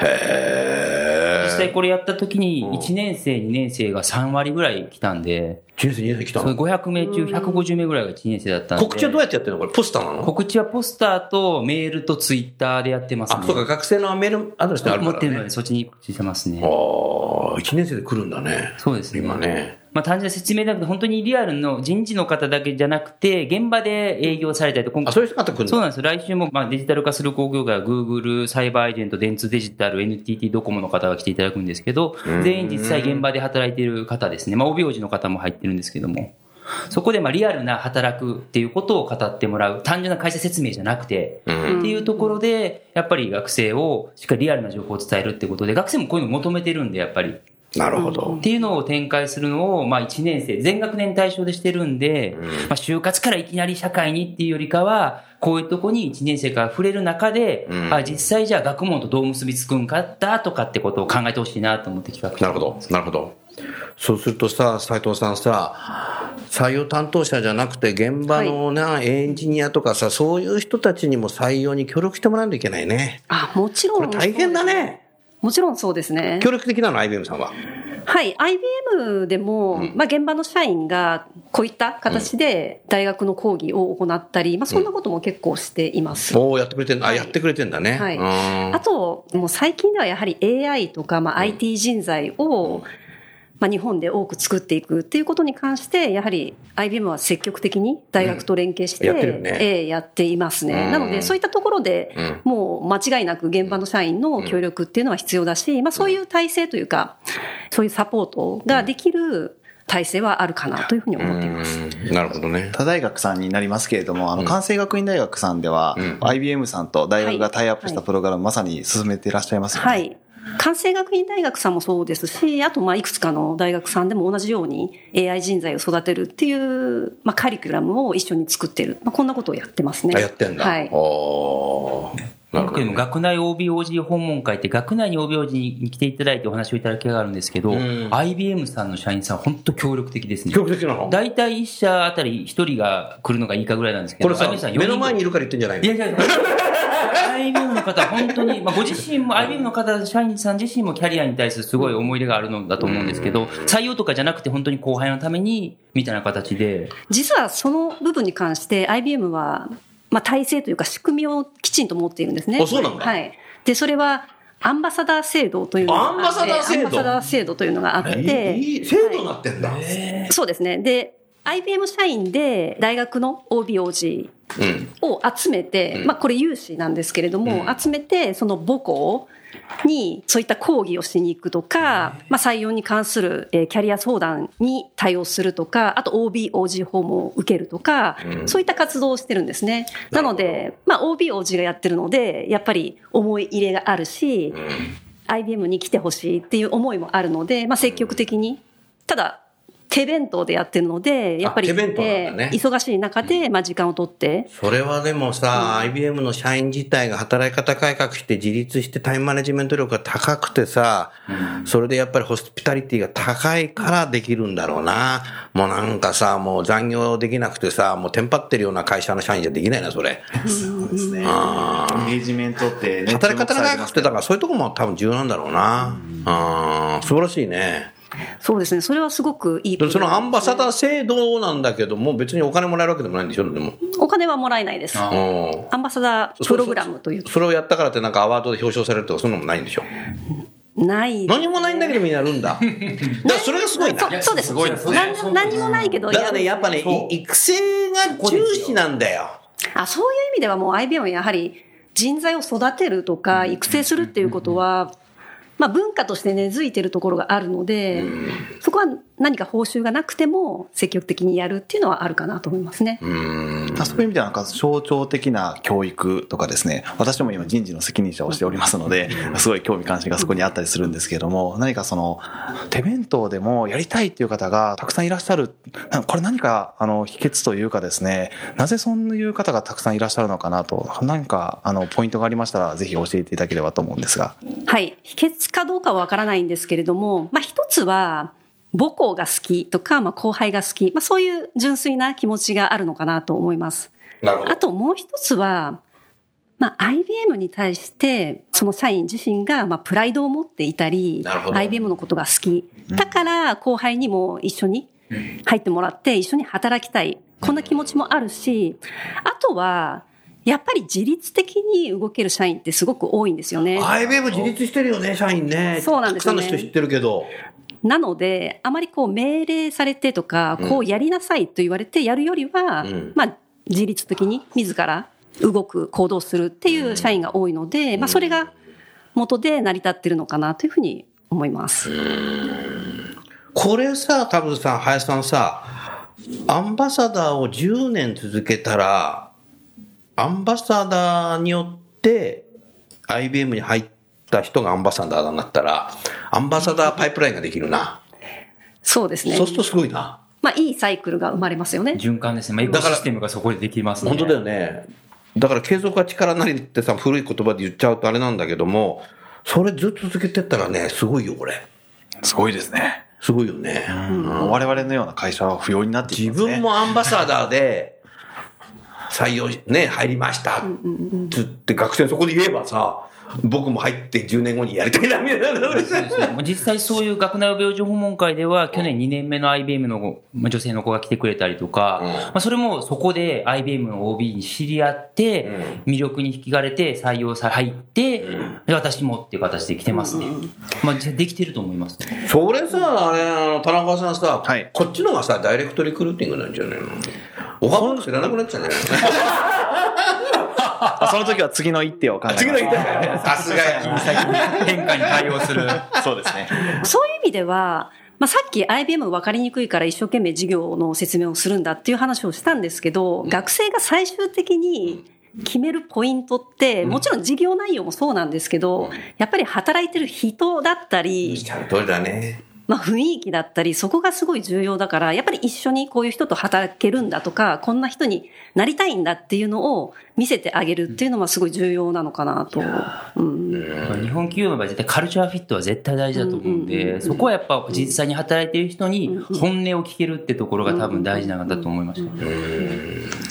へ実際え。これやった時に1年生、2年生が3割ぐらい来たんで、1年生、2年生来たの500名中150名ぐらいが1年生だったんで。告知はどうやってやってるの？これ、ポスターなの？告知はポスターとメールとツイッターでやってますね。あ、そうか、学生のメールアドレスってあるからね持ってるので、。そっちに告知してますね。ああ、1年生で来るんだね。そうですね。今ね。まあ単純な説明だけど、本当にリアルの人事の方だけじゃなくて、現場で営業されたりと、今あ、そういう人方来る。そうなんです。来週も、まあ、デジタル化する工業界は Google、サイバーエージェント、電通デジタル、NTT ドコモの方が来ていただくんですけど、全員実際現場で働いている方ですね。まあ、帯王子の方も入ってるんですけども。そこでまあリアルな働くっていうことを語ってもらう。単純な会社説明じゃなくて、っていうところで、やっぱり学生をしっかりリアルな情報を伝えるってことで、学生もこういうの求めてるんで、やっぱり。なるほどっ。ていうのを展開するのを、まあ1年生、全学年対象でしてるんで、まあ就活からいきなり社会にっていうよりかは、こういうとこに1年生から触れる中で、うんあ実際じゃあ学問とどう結びつくんかだとかってことを考えてほしいなと思って企画なるほど。なるほど。そうするとさ、斉藤さんさ、採用担当者じゃなくて、現場のな、エンジニアとかさ、そういう人たちにも採用に協力してもらわないといけないね。あ、もちろん。これ大変だね。もちろんそうですね。協力的なの、IBM さんは？はい。IBM でも、まあ現場の社員がこういった形で大学の講義を行ったり、まあそんなことも結構しています。おおやってくれてんだ。あ、はいやってくれてんだね。はいうんあと、もう最近ではやはり AI とか、まあ IT 人材を、まあ日本で多く作っていくっていうことに関して、やはり IBM は積極的に大学と連携して、うんやってるよねええやっていますうんね。なので、そういったところで、うんもう間違いなく現場の社員の協力っていうのは必要だし、まあそういう体制というか、そういうサポートができる体制はあるかなというふうに思っています。うんなるほどね。他大学さんになりますけれども、あの、関西学院大学さんでは、うん IBM さんと大学がタイアップしたはいプログラム、まさに進めていらっしゃいますよね。はい。関西学院大学さんもそうですし、あと、まあ、いくつかの大学さんでも同じように AI 人材を育てるっていう、まあ、カリキュラムを一緒に作ってる。まあ、こんなことをやってますね。あ、やってんだ。はい。今回も学内 OBOG 訪問会って学内に OBOG に来ていただいてお話をいただきがあるんですけど、ん。IBM さんの社員さん本当協力的ですね。協力的なの？大体一社あたり一人が来るのがいいかぐらいなんですけど、これさ IBM さん、4人目の前にいるから言ってんじゃないの？いやいやいや、IBM の方、本当に、まあ、ご自身も、<laughs> IBM の方、社員さん自身もキャリアに対するすごい思い入れがあるのだと思うんですけど、採用とかじゃなくて、本当に後輩のために、みたいな形で、実はその部分に関して IBM は、まあ、体制というか仕組みをきちんと持っているんですね。あそうなんだはい。で、それは、アンバサダー制度というのがあってアンバサダー制度？アンバサダー制度というのがあって、いい制度になってんだ。そうですね。で、IBM 社員で大学の OBOG うん。を集めて、うんまあこれ有志なんですけれども、うん集めてその母校にそういった講義をしに行くとか、まあ採用に関するえーキャリア相談に対応するとか、あと OBOG 訪問を受けるとか、うん。そういった活動をしてるんですね。なので、まあ OBOG がやってるので、やっぱり思い入れがあるし、うん。IBM に来てほしいっていう思いもあるので、まあ積極的に、ただ、手弁当でやってるので、やっぱり、手弁当なんだね忙しい中で、まあ時間を取って、それはでもさ、IBM の社員自体が働き方改革して自立してタイムマネジメント力が高くてさ、それでやっぱりホスピタリティが高いからできるんだろうな。もうなんかさ、もう残業できなくてさ、もうテンパってるような会社の社員じゃできないな、それ。そうですね。エンゲージメントってね、働き方改革って、だからそういうとこも多分重要なんだろうな。うん、素晴らしいね。そうですね、それはすごくいいプログそのアンバサダー制度なんだけども、別にお金もらえるわけでもないんでしょ、でも。お金はもらえないです。アンバサダープログラムという、それをやったからってなんかアワードで表彰されるとか、そういうのもないんでしょ。ない。何もないんだけどみんなやるんだ。だからそれがすごいな。そうそうです。すごいですね何何もないけど、だからね、やっぱね、そうい育成が重視なんだよ。あそういう意味ではもう IBM はやはり人材を育てるとか育成するっていうことは、まあ文化として根付いてるところがあるので、そこは何か報酬がなくても積極的にやるっていうのはあるかなと思いますね。うん。そういう意味ではなんか象徴的な教育とかですね、私も今人事の責任者をしておりますので、すごい興味関心がそこにあったりするんですけれども、何かその手弁当でもやりたいっていう方がたくさんいらっしゃる、なこれ何かあの秘訣というかですね、なぜそういう方がたくさんいらっしゃるのかなと、何かあのポイントがありましたらぜひ教えていただければと思うんですが。はい。秘訣かどうかはわからないんですけれども、まあ一つは、母校が好きとか、まあ後輩が好き、まあそういう純粋な気持ちがあるのかなと思います。なるほあともう一つは、まあ IBM に対して、その社員自身が、まあプライドを持っていたり IBM のことが好き。だから後輩にも一緒に入ってもらって、一緒に働きたい。こんな気持ちもあるし、あとは、やっぱり自律的に動ける社員ってすごく多いんですよね。IBM 自立してるよね、社員ね。そうなんですよねたくさんの人知ってるけど。なので、あまりこう命令されてとか、こうやりなさいと言われてやるよりは、ん。まあ、自律的に自ら動く、行動するっていう社員が多いので、まあ、それが元で成り立ってるのかなというふうに思います。これさ、多分さ、林さんさ、アンバサダーを10年続けたら、アンバサダーによって IBM に入った人がアンバサダーになったら、アンバサダーパイプラインができるな。そうですねそう。するとすごいな。まあ、いいサイクルが生まれますよね。循環ですね。まあ、エコシステムがそこでできますね。本当だよね。だから継続は力なりってさ、古い言葉で言っちゃうとあれなんだけども、それずっと続けてったらね、すごいよ、これ。すごいですね。すごいよね。我々のような会社は不要になっていき自ますね。分もアンバサダーで採用し、ね、入りました。つって学生にそこで言えばさ、僕も入って10年後にやりたいな、みたいな。実際そういう学内病状訪問会では、去年2年目の IBM のまあ女性の子が来てくれたりとか、まあ、それもそこで IBM の OB に知り合って、魅力に引きがれて採用さ入って、で私もっていう形で来てますね。まあ、できてると思います。ね。それさ、あれ、あの田中さんさ、はい。こっちのがさ、ダイレクトリクルーティングなんじゃないの？おはぼん知らなくなっちゃうんじゃないあその時は次の一手を考えます。次の言ったさすがや。変化に対応する。そうですね。そういう意味では、まあ、さっき IBM 分かりにくいから一生懸命事業の説明をするんだっていう話をしたんですけど、学生が最終的に決めるポイントって、もちろん事業内容もそうなんですけど、やっぱり働いてる人だったり、ちゃんとりだね。まあ、雰囲気だったり、そこがすごい重要だから、やっぱり一緒にこういう人と働けるんだとか、こんな人になりたいんだっていうのを見せてあげるっていうのはすごい重要なのかなと。うん。日本企業の場合絶対カルチャーフィットは絶対大事だと思うん。で、そこはやっぱ実際に働いている人に本音を聞けるってところが多分大事なのだと思いました。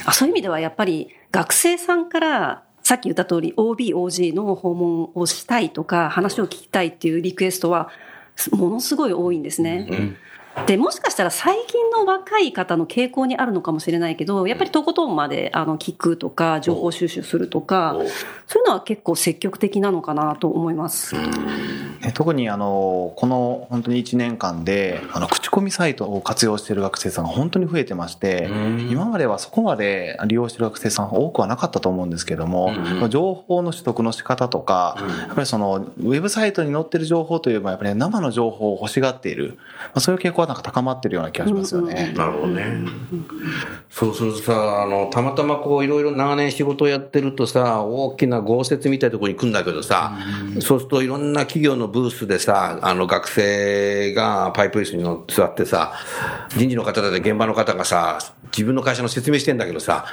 あそういう意味ではやっぱり学生さんから、さっき言った通り OB、OG の訪問をしたいとか、話を聞きたいっていうリクエストは、<laughs> ものすごい多いんですね。で、もしかしたら最近の若い方の傾向にあるのかもしれないけど、やっぱりとことんまであの聞くとか、情報収集するとか、そういうのは結構積極的なのかなと思います。え特にあのこの本当に1年間であの口コミサイトを活用している学生さんが本当に増えてまして今まではそこまで利用している学生さん多くはなかったと思うんですけども情報の取得の仕方とかやっぱりそのウェブサイトに載ってる情報というよりもやっぱり生の情報を欲しがっている。まあそういう傾向はなんか高まっているような気がしますよね。なるほどね。そうするとさ、あの、たまたまこういろいろ長年仕事をやってるとさ、大きな豪雪みたいなところに来るんだけどさ、そうするといろんな企業のブースでさ、あの学生がパイプ椅子に座ってさ、人事の方だって現場の方がさ、自分の会社の説明してんだけどさ、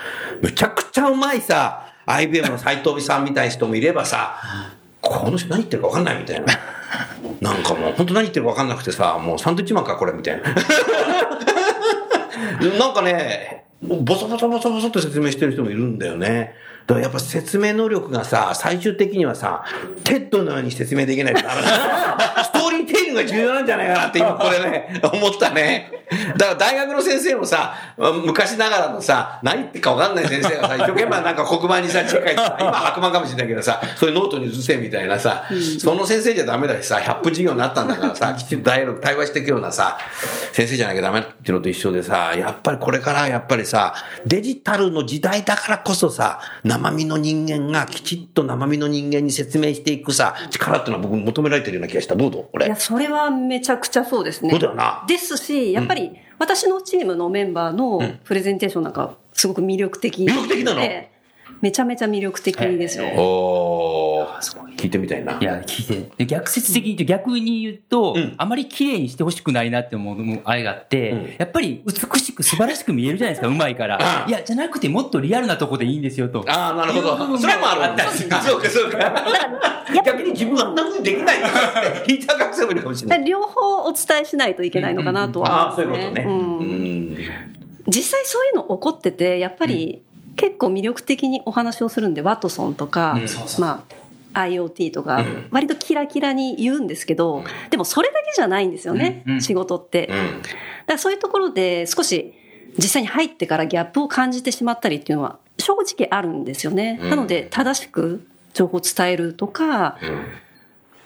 めちゃくちゃうまいさ、IBM の斎藤美さんみたいな人もいればさ、この人何言ってるか分かんないみたいな。なんかもう、本当何言ってるか分かんなくてさ、もうサンドイッチマンかこれみたいな。<laughs> なんかね、ボソボソボソボソって説明してる人もいるんだよね。だからやっぱ説明能力がさ、最終的にはさ、 TED のように説明できないとダメだ。<laughs> ストーリーテリングが重要なんじゃないかなって今 <laughs> これね、思ったね。だから大学の先生もさ、昔ながらのさ、何言ってるか分かんない先生がさ、<laughs> 一生懸命なんか黒板にさ、字書いてさ、今白板かもしれないけどさ、そういうノートに移せみたいなさ、その先生じゃダメだしさ、100分授業になったんだからさ、きちんと対話していくようなさ、先生じゃなきゃダメっていうのと一緒でさ、やっぱりこれからやっぱりさ、デジタルの時代だからこそさ、生身の人間がきちっと生身の人間に説明していくさ、力っていうのは僕求められてるような気がした。どうぞこれいや、。それはめちゃくちゃそうですね。そうだよなですし、やっぱり私のチームのメンバーのプレゼンテーションなんかすごく魅力的で。魅力的なの？めちゃめちゃ魅力的ですよ。おー、聞いてみたいな。いや、聞いて。で逆説的に言うと、逆に言うと、うんあまり綺麗にしてほしくないなって思う愛があって、うんやっぱり美しく素晴らしく見えるじゃないですか、うまいから。ああいや、じゃなくてもっとリアルなとこでいいんですよと。ああ、なるほど。それもあるあったりするそうか、そうか。逆に自分あんな風にできないって言いた学生もいるかもしれない。両方お伝えしないといけないのかなとはああ、思いますね。そういうことね。うんうん実際そういうの起こってて、やっぱり結構魅力的にお話をするんで、ワトソンとか、まあ、IoT とかうん、割とキラキラに言うんですけど、でもそれだけじゃないんですよね、仕事って。だからそういうところで少し実際に入ってからギャップを感じてしまったりっていうのは正直あるんですよね。うん。なので正しく情報を伝えるとか、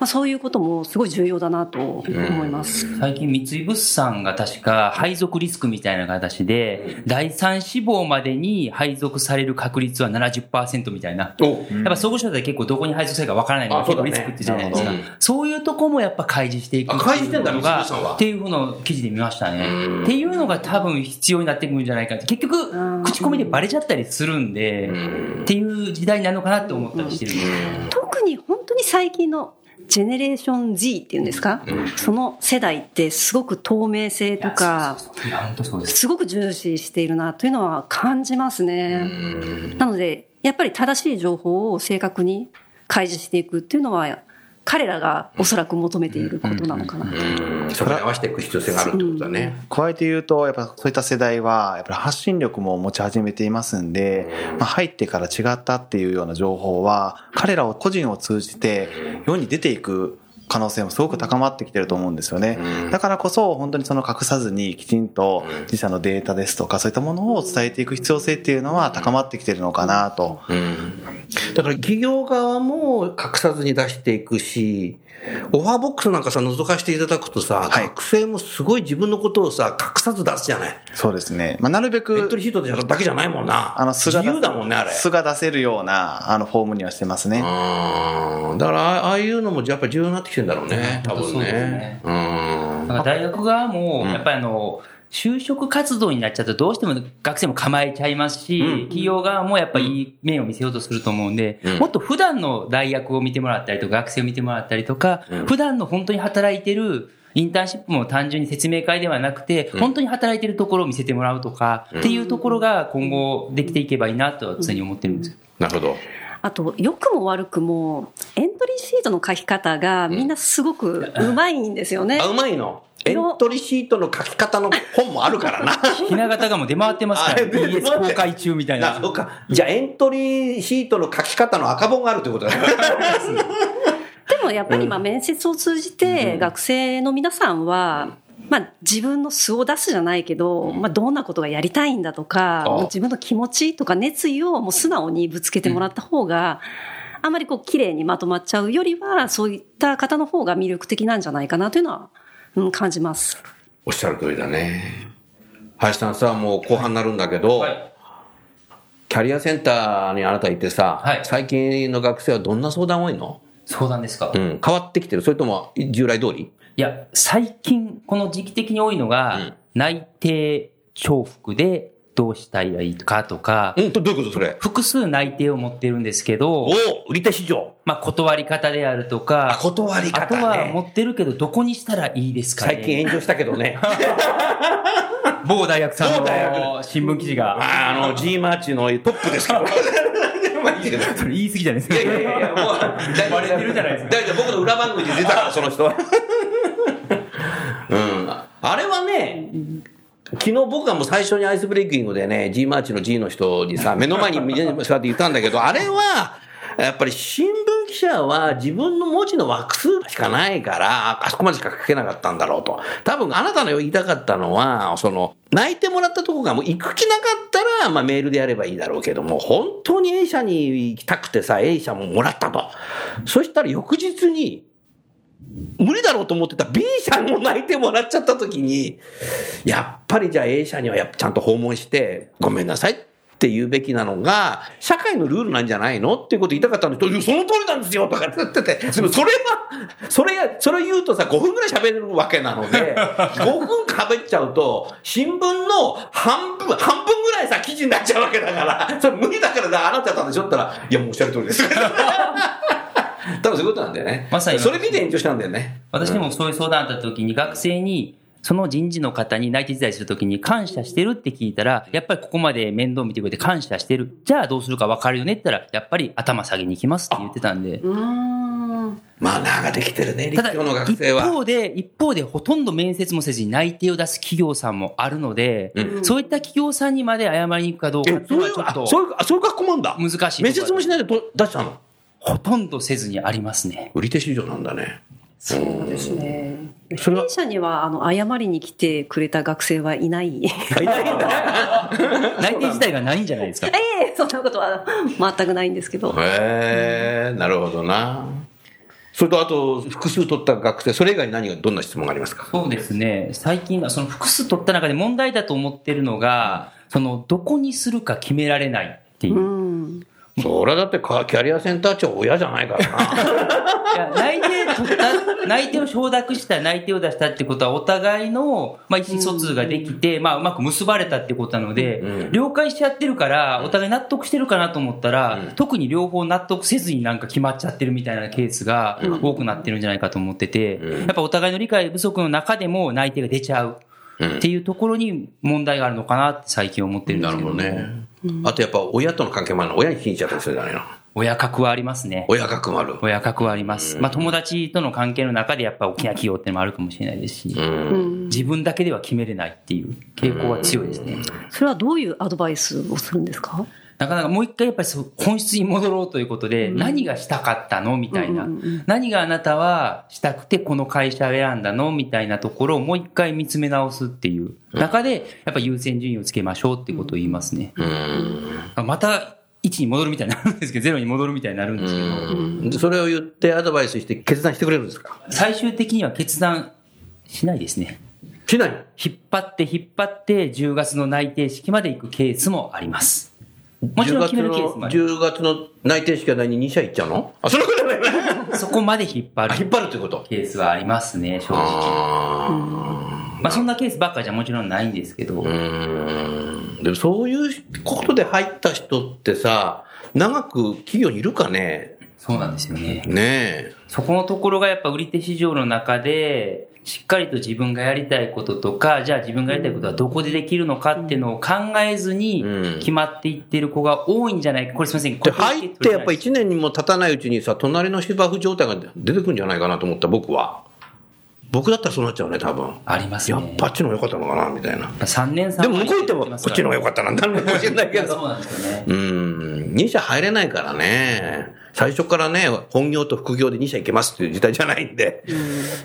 まあ、そういうこともすごい重要だなと思います。最近三井物産が確か配属リスクみたいな形で、第三志望までに配属される確率は70%みたいな。おやっぱ総合商社で結構どこに配属されるかわからないのが結構リスクってじゃないですか。そういうとこもやっぱ開示していくあ開示してんだっていうことがっていうふうの記事で見ましたねうん。っていうのが多分必要になってくるんじゃないかって。結局うん、口コミでバレちゃったりするんで、っていう時代になるのかなって思ったりしてるんですよ。特に本当に最近のジェネレーション Z っていうんですか、その世代ってすごく透明性とか。すごく重視しているなというのは感じますね。なので、やっぱり正しい情報を正確に開示していくっていうのは、彼らがおそらく求めていることなのかなと。うんそこに合わせていく必要性があるってことだね。加えて言うと、やっぱそういった世代は、やっぱり発信力も持ち始めていますんで、まあ、入ってから違ったっていうような情報は、彼らを個人を通じて世に出ていく可能性もすごく高まってきてると思うんですよね。だからこそ、本当にその隠さずにきちんと自社のデータですとか、そういったものを伝えていく必要性っていうのは高まってきてるのかなと。うんだから企業側も隠さずに出していくし、オファーボックスなんかさ、覗かせていただくとさ、はい学生もすごい自分のことをさ、隠さず出すじゃない。そうですね。まあ、なるべエントくリーシートだけじゃないもんな。あの、素が自由だもんね、あれ。素が出せるような、あの、フォームにはしてますね。うんだから、あああいうのもやっぱり重要になってきてんだろうね、多分そうですねね。うん。大学側も、やっぱりあの、就職活動になっちゃうとどうしても学生も構えちゃいますし、企業側もやっぱいい面を見せようとすると思うんで、うん。もっと普段の大学を見てもらったりとか、学生を見てもらったりとか、うん。普段の本当に働いてるインターンシップも単純に説明会ではなくて、うん。本当に働いてるところを見せてもらうとか、っていうところが今後できていけばいいなとは常に思ってるんですよ。なるほど。あと、良くも悪くも、エントリーシートの書き方がみんなすごくうまいんですよねあ、。うまいの？エントリーシートの書き方の本もあるからな。<laughs> ひな形がもう出回ってますから、BS 公開中みたいあ、な。そうか。じゃあ、エントリーシートの書き方の赤本があるということだね。<laughs> でもやっぱりまあ面接を通じて学生の皆さんは、まあ自分の素を出すじゃないけど、まあどんなことがやりたいんだとか、あもう自分の気持ちとか熱意をもう素直にぶつけてもらった方が、あまりこう綺麗にまとまっちゃうよりは、そういった方の方が魅力的なんじゃないかなというのは、うん、感じます。おっしゃる通りだね。林さんさ、もう後半になるんだけど、はい。キャリアセンターにあなたいてさ、はい。最近の学生はどんな相談多いの？相談ですか、いうん。変わってきてる？それとも従来通り？や、最近、この時期的に多いのが、うん内定重複でどうしたらいいかとか、うん、どどういうことそれ？複数内定を持ってるんですけどお、売り手市場。まあ、断り方であるとか、あ断り方ねあとは持ってるけど、どこにしたらいいですかね。最近炎上したけどね。<laughs> 某大学さんの新聞記事が。ああの、G マーチのトップですけど。<laughs> それ言い過ぎじゃないですか。いやいやいや、もう、バレてるじゃないですか僕の裏番組で出たから、その人は。うん。あれはね、昨日僕がもう最初にアイスブレイキングでね、G マーチの G の人にさ、目の前に見て座って言ったんだけど、<laughs> あれは、やっぱり新聞記者は自分の文字の枠数しかないから、あそこまでしか書けなかったんだろうと。多分あなたの言いたかったのは、その、泣いてもらったとこがもう行く気なかったら、まあメールでやればいいだろうけども、本当に A 社に行きたくてさ、A 社ももらったと。そしたら翌日に、無理だろうと思ってた B 社も泣いてもらっちゃった時に、やっぱりじゃあ A 社にはやっぱちゃんと訪問して、ごめんなさいって言うべきなのが、社会のルールなんじゃないのっていうこと言いたかったんですけど、その通りなんですよとかって言ってて、でもそれは、それや、それ言うとさ、5分ぐらい喋れるわけなので、<laughs> 5分喋っちゃうと、新聞の半分、半分ぐらいさ、記事になっちゃうわけだから、それ無理だからだ、あなたやったんでしょって言ったら、いや、もうおっしゃる通りです。<laughs> 多分そういうことなんだよね。まさにそれ見て炎上したんだよね。私でもそういう相談あった時に学生に、その人事の方に内定時代するときに感謝してるって聞いたら、やっぱりここまで面倒見てくれて感謝してる。じゃあどうするか分かるよねって言ったら、やっぱり頭下げに行きますって言ってたんで。うーん。まあ、長ができてるね、ただ、立教の学一生は。方で、一方でほとんど面接もせずに内定を出す企業さんもあるので、うんそういった企業さんにまで謝りに行くかどうかえっていうのはちょっあとそういう、あそういう学校もあんだ。難しい面接もしないでと出したの？ほとんどせずにありますね。売り手市場なんだね。そうですね。それは弊社には、あの、謝りに来てくれた学生はいない。いないんだ。内定自体がないんじゃないですか。ええそんなことは全くないんですけど。へえ、なるほどな。それとあと、複数取った学生、それ以外に何が、どんな質問がありますか？そうですね。最近はその複数取った中で問題だと思ってるのが、そのどこにするか決められないっていうう。ん。そだってかキャリアセンター長親じゃないからな。<laughs> いや内定取った、内定を承諾した、内定を出したってことは、お互いの、まあ、意思疎通ができて、まあ、うまく結ばれたってことなので、うん了解しちゃってるから、お互い納得してるかなと思ったら、うん特に両方納得せずになんか決まっちゃってるみたいなケースが多くなってるんじゃないかと思ってて、うんやっぱお互いの理解不足の中でも内定が出ちゃう。っていうところに問題があるのかなって最近思ってるんでなすけどもるほどね。あとやっぱ親との関係もあるの。親に聞いちゃったりするじゃないの。親格はありますね。親が困る。親格はあります。まあ友達との関係の中でやっぱ大きな企業っていうのもあるかもしれないですし、うん。自分だけでは決めれないっていう傾向は強いですね。それはどういうアドバイスをするんですか？なかなかもう一回やっぱり本質に戻ろうということで、何がしたかったのみたいな。何があなたはしたくてこの会社を選んだのみたいなところをもう一回見つめ直すっていう中で、やっぱ優先順位をつけましょうっていうことを言いますね。うん。また1に戻るみたいになるんですけど、<laughs> 0に戻るみたいになるんですけど、それを言ってアドバイスして決断してくれるんですか？最終的には決断しないですね。しない。引っ張って引っ張って10月の内定式まで行くケースもあります。もちろん決めるケースもありま10月の内定式は何 ?2 社行っちゃうの？あ、それくらいだよね。す。<laughs> そこまで引っ張あ、引っる張るってこと？ケースはありますね、正直。あまあそんなケースばっかじゃもちろんないんですけど、ーうん。でもそういうことで入った人ってさ、長く企業にいるかね？そうなんですよね。ねえ。そこのところがやっぱ売り手市場の中で、しっかりと自分がやりたいこととか、じゃあ自分がやりたいことはどこでできるのかっていうのを考えずにうん決まっていってる子が多いんじゃないか。これすみません。で、入ってやっぱり1年にも経たないうちにさ、隣の芝生状態が出てくるんじゃないかなと思った、僕は。僕だったらそうなっちゃうね、多分。ありますね。やっぱあっちの方が良かったのかな、みたいな。3年3でも向こう行っても、こっちの方が良かったなんだろうかもしれないけど。そうなんですよね。うん、2社入れないからね。最初からね、本業と副業で2社行けますっていう時代じゃないんで。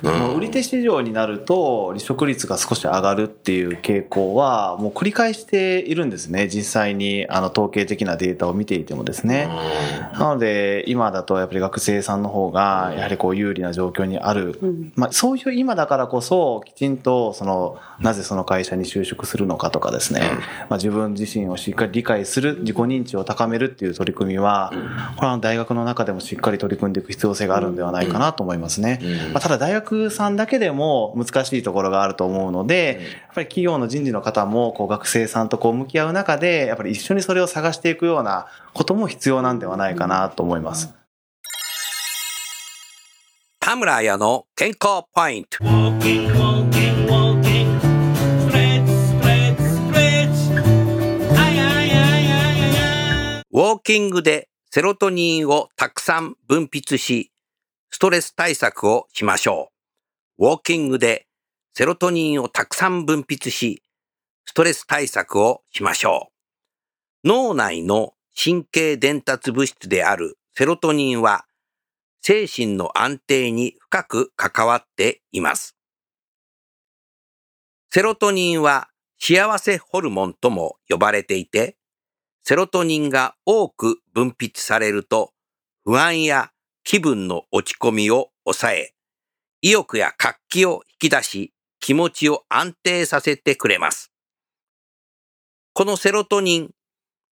もう売り手市場になると離職率が少し上がるっていう傾向はもう繰り返しているんですね。実際にあの統計的なデータを見ていてもですね。なので今だとやっぱり学生さんの方がやはりこう有利な状況にある、まあ、そういう局今だからこそ、きちんと、その、なぜその会社に就職するのかとかですね、まあ、自分自身をしっかり理解する、自己認知を高めるっていう取り組みは、これは大学の中でもしっかり取り組んでいく必要性があるんではないかなと思いますね。まあ、ただ大学さんだけでも難しいところがあると思うので、やっぱり企業の人事の方も、こう学生さんとこう向き合う中で、やっぱり一緒にそれを探していくようなことも必要なんではないかなと思います。田村彩の健康ポイント。ウォーキングでセロトニンをたくさん分泌し、ストレス対策をしましょう。ウォーキングでセロトニンをたくさん分泌し、ストレス対策をしましょう。脳内の神経伝達物質であるセロトニンは、精神の安定に深く関わっています。セロトニンは幸せホルモンとも呼ばれていて、セロトニンが多く分泌されると、不安や気分の落ち込みを抑え、意欲や活気を引き出し、気持ちを安定させてくれます。このセロトニン、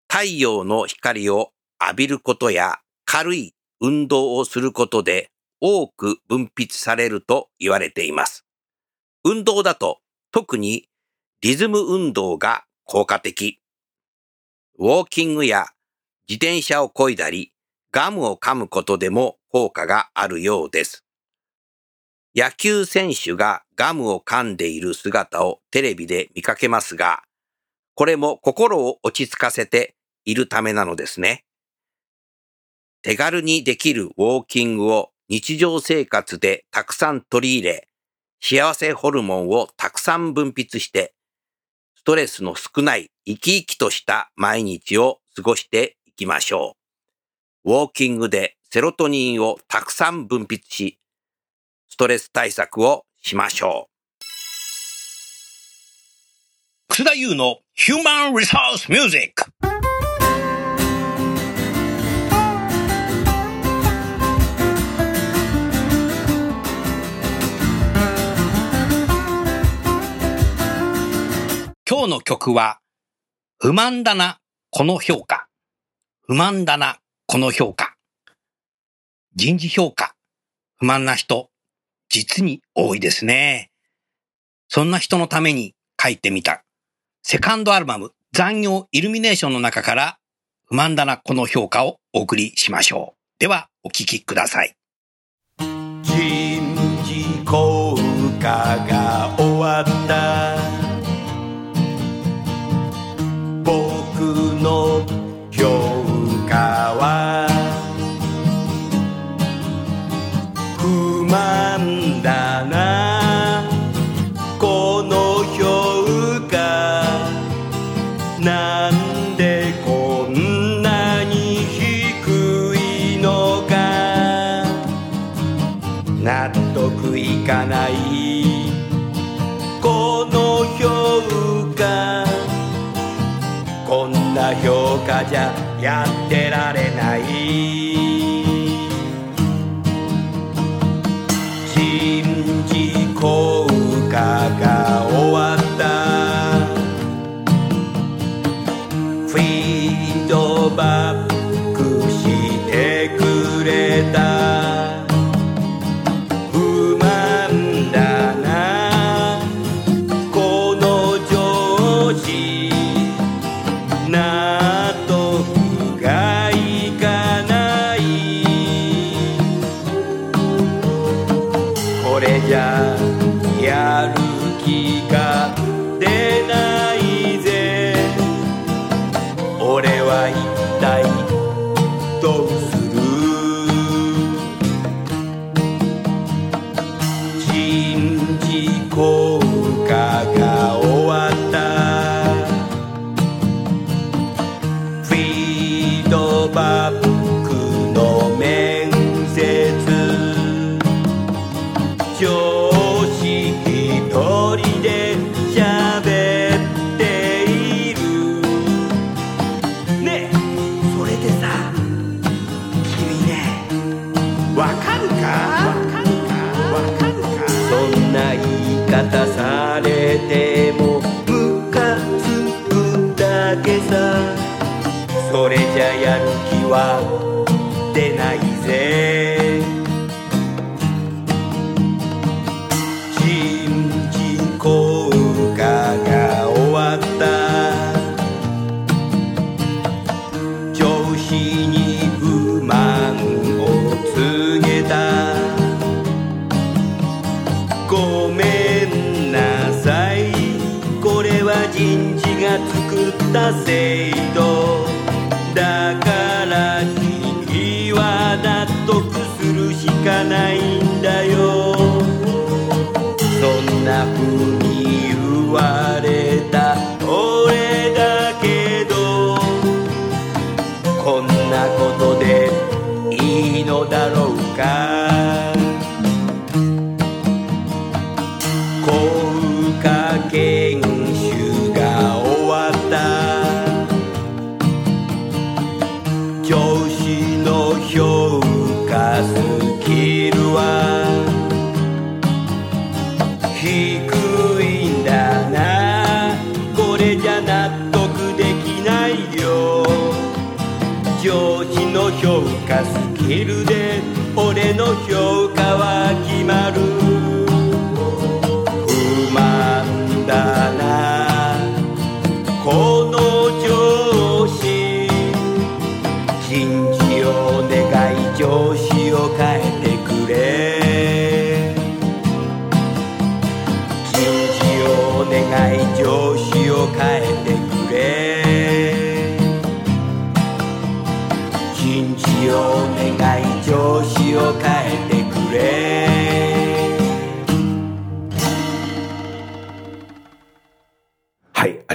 太陽の光を浴びることや軽い運動をすることで多く分泌されると言われています。運動だと特にリズム運動が効果的。ウォーキングや自転車を漕いだり、ガムを噛むことでも効果があるようです。野球選手がガムを噛んでいる姿をテレビで見かけますが、これも心を落ち着かせているためなのですね。手軽にできるウォーキングを日常生活でたくさん取り入れ、幸せホルモンをたくさん分泌して、ストレスの少ない生き生きとした毎日を過ごしていきましょう。ウォーキングでセロトニンをたくさん分泌し、ストレス対策をしましょう。楠田優のヒューマンリソースミュージック。今日の曲は、不満だな、この評価。不満だな、この評価。人事評価、不満な人、実に多いですね。そんな人のために書いてみた。セカンドアルバム、残業イルミネーションの中から、不満だな、この評価をお送りしましょう。では、お聴きください。人事効果が終わった評価じゃやってられない。人事効果が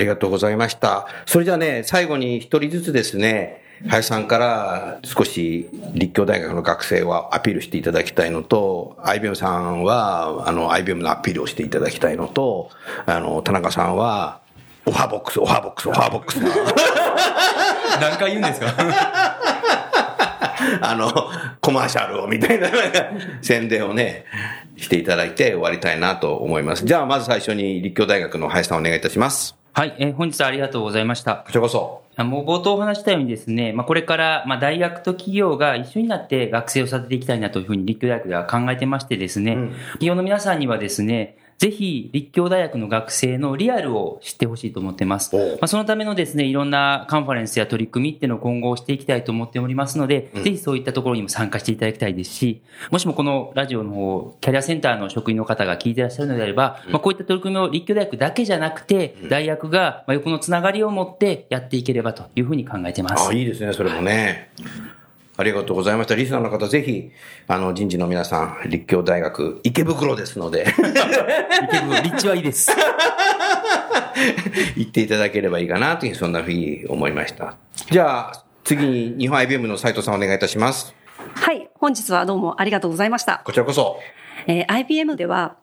りがとうございました。それじゃあね、最後に一人ずつですね、林さんから少し立教大学の学生はアピールしていただきたいのと、IBM さんは、あの、IBM のアピールをしていただきたいのと、あの、田中さんは、 OfferBox、OfferBox、OfferBox。<laughs> 何回言うんですか？<laughs> あの、コマーシャルをみたいな宣伝をね、していただいて終わりたいなと思います。じゃあ、まず最初に立教大学の林さんお願いいたします。はい、えー本日はありがとうございました。こちらこそ。あもう冒頭お話したようにですね、まあ、これから、まあ、大学と企業が一緒になって学生を育てていきたいなというふうに立教大学では考えてましてですね、企業の皆さんにはですね、ぜひ立教大学の学生のリアルを知ってほしいと思ってます。まあ、そのためのですね、いろんなカンファレンスや取り組みっていうのを今後していきたいと思っておりますので、ぜひそういったところにも参加していただきたいですし、もしもこのラジオの方、キャリアセンターの職員の方が聞いてらっしゃるのであれば、まあ、こういった取り組みを立教大学だけじゃなくて、大学がまあ横のつながりを持ってやっていければというふうに考えてます。あ、いいですね、それもね。ありがとうございました。リスナーの方、ぜひ、あの、人事の皆さん、立教大学、池袋ですので、<laughs> 池袋、立地はいいです。<laughs> 行っていただければいいかな、という、そんなふうに思いました。じゃあ、次に、日本 IBM の斉藤さんお願いいたします。はい。本日はどうもありがとうございました。こちらこそ。えー IBM では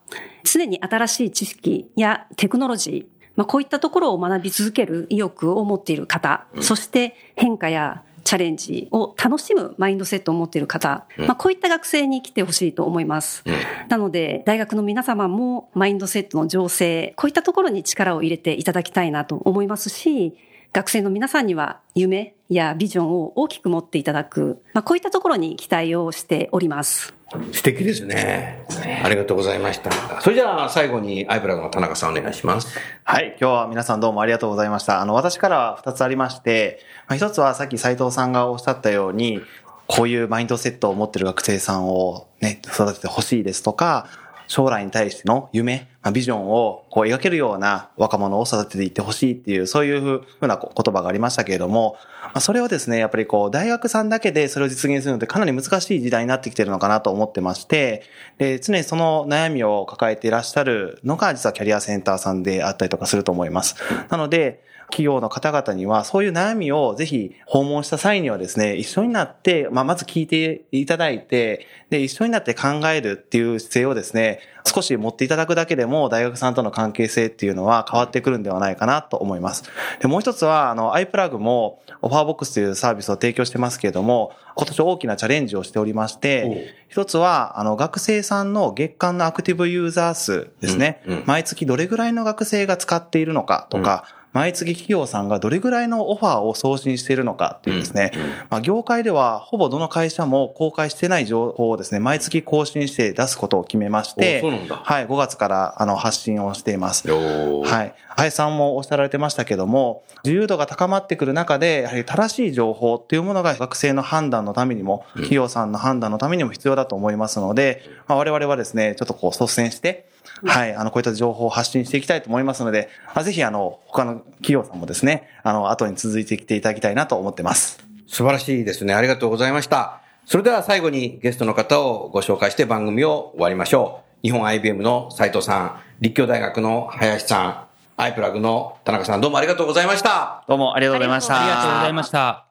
常に新しい知識やテクノロジー、まあ、こういったところを学び続ける意欲を持っている方、そして変化やチャレンジを楽しむマインドセットを持っている方、まあ、こういった学生に来てほしいと思います。なので、大学の皆様もマインドセットの醸成、こういったところに力を入れていただきたいなと思いますし、学生の皆さんには夢やビジョンを大きく持っていただく、まあ、こういったところに期待をしております。素敵ですね。ありがとうございました。それじゃあ、最後に、アイブラグの田中さんお願いします。はい。今日は皆さんどうもありがとうございました。あの、私からは2つありまして、まあ、一つはさっき斉藤さんがおっしゃったように、こういうマインドセットを持ってる学生さんをね、育ててほしいですとか、将来に対しての夢、まあビジョンをこう描けるような若者を育てていってほしいっていう、そういうふうな言葉がありましたけれども、それをですね、やっぱりこう、大学さんだけでそれを実現するのってかなり難しい時代になってきてるのかなと思ってまして、で、常にその悩みを抱えていらっしゃるのが、実はキャリアセンターさんであったりとかすると思います。なので、企業の方々には、そういう悩みをぜひ訪問した際にはですね、一緒になって、まあ、まず聞いていただいて、で、一緒になって考えるっていう姿勢をですね、少し持っていただくだけでも、大学さんとの関係性っていうのは変わってくるんではないかなと思います。で、もう一つは、あの、iPlug も、オファーボックスというサービスを提供してますけれども、今年大きなチャレンジをしておりまして、一つは、あの、学生さんの月間のアクティブユーザー数ですね。うんうん、毎月どれぐらいの学生が使っているのかとか、うん毎月企業さんがどれぐらいのオファーを送信しているのかっていうですね、まあ、業界ではほぼどの会社も公開してない情報をですね、毎月更新して出すことを決めまして、はい、5月からあの発信をしています。はい。林さんもおっしゃられてましたけども、自由度が高まってくる中で、やはり正しい情報っていうものが学生の判断のためにも、企業さんの判断のためにも必要だと思いますので、まあ、我々はですね、ちょっとこう率先して、はい、あの、こういった情報を発信していきたいと思いますので、ぜひ、あの、他の企業さんもですね、あの、後に続いてきていただきたいなと思ってます。素晴らしいですね。ありがとうございました。それでは最後にゲストの方をご紹介して番組を終わりましょう。日本 IBM の斉藤さん、立教大学の林さん、アイプラグの田中さん、どうもありがとうございました。どうもありがとうございました。ありがとうございました。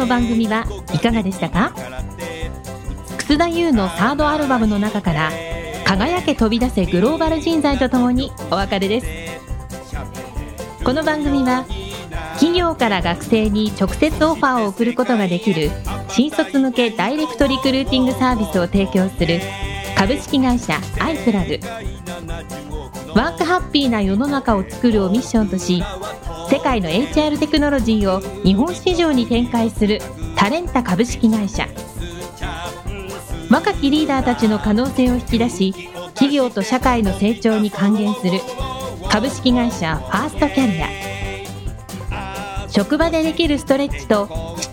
の番組はいかがでしたか？楠田優のサードアルバムの中から「輝け飛び出せグローバル人材」とともにお別れですこの番組は企業から学生に直接オファーを送ることができる新卒向けダイレクトリクルーティングサービスを提供する株式会社アイプラグ。ワークハッピーな世の中を作るをミッションとし世界の HR テクノロジーを日本市場に展開するタレンタ株式会社。若きリーダーたちの可能性を引き出し企業と社会の成長に還元する株式会社ファーストキャリア。職場でできるストレッチと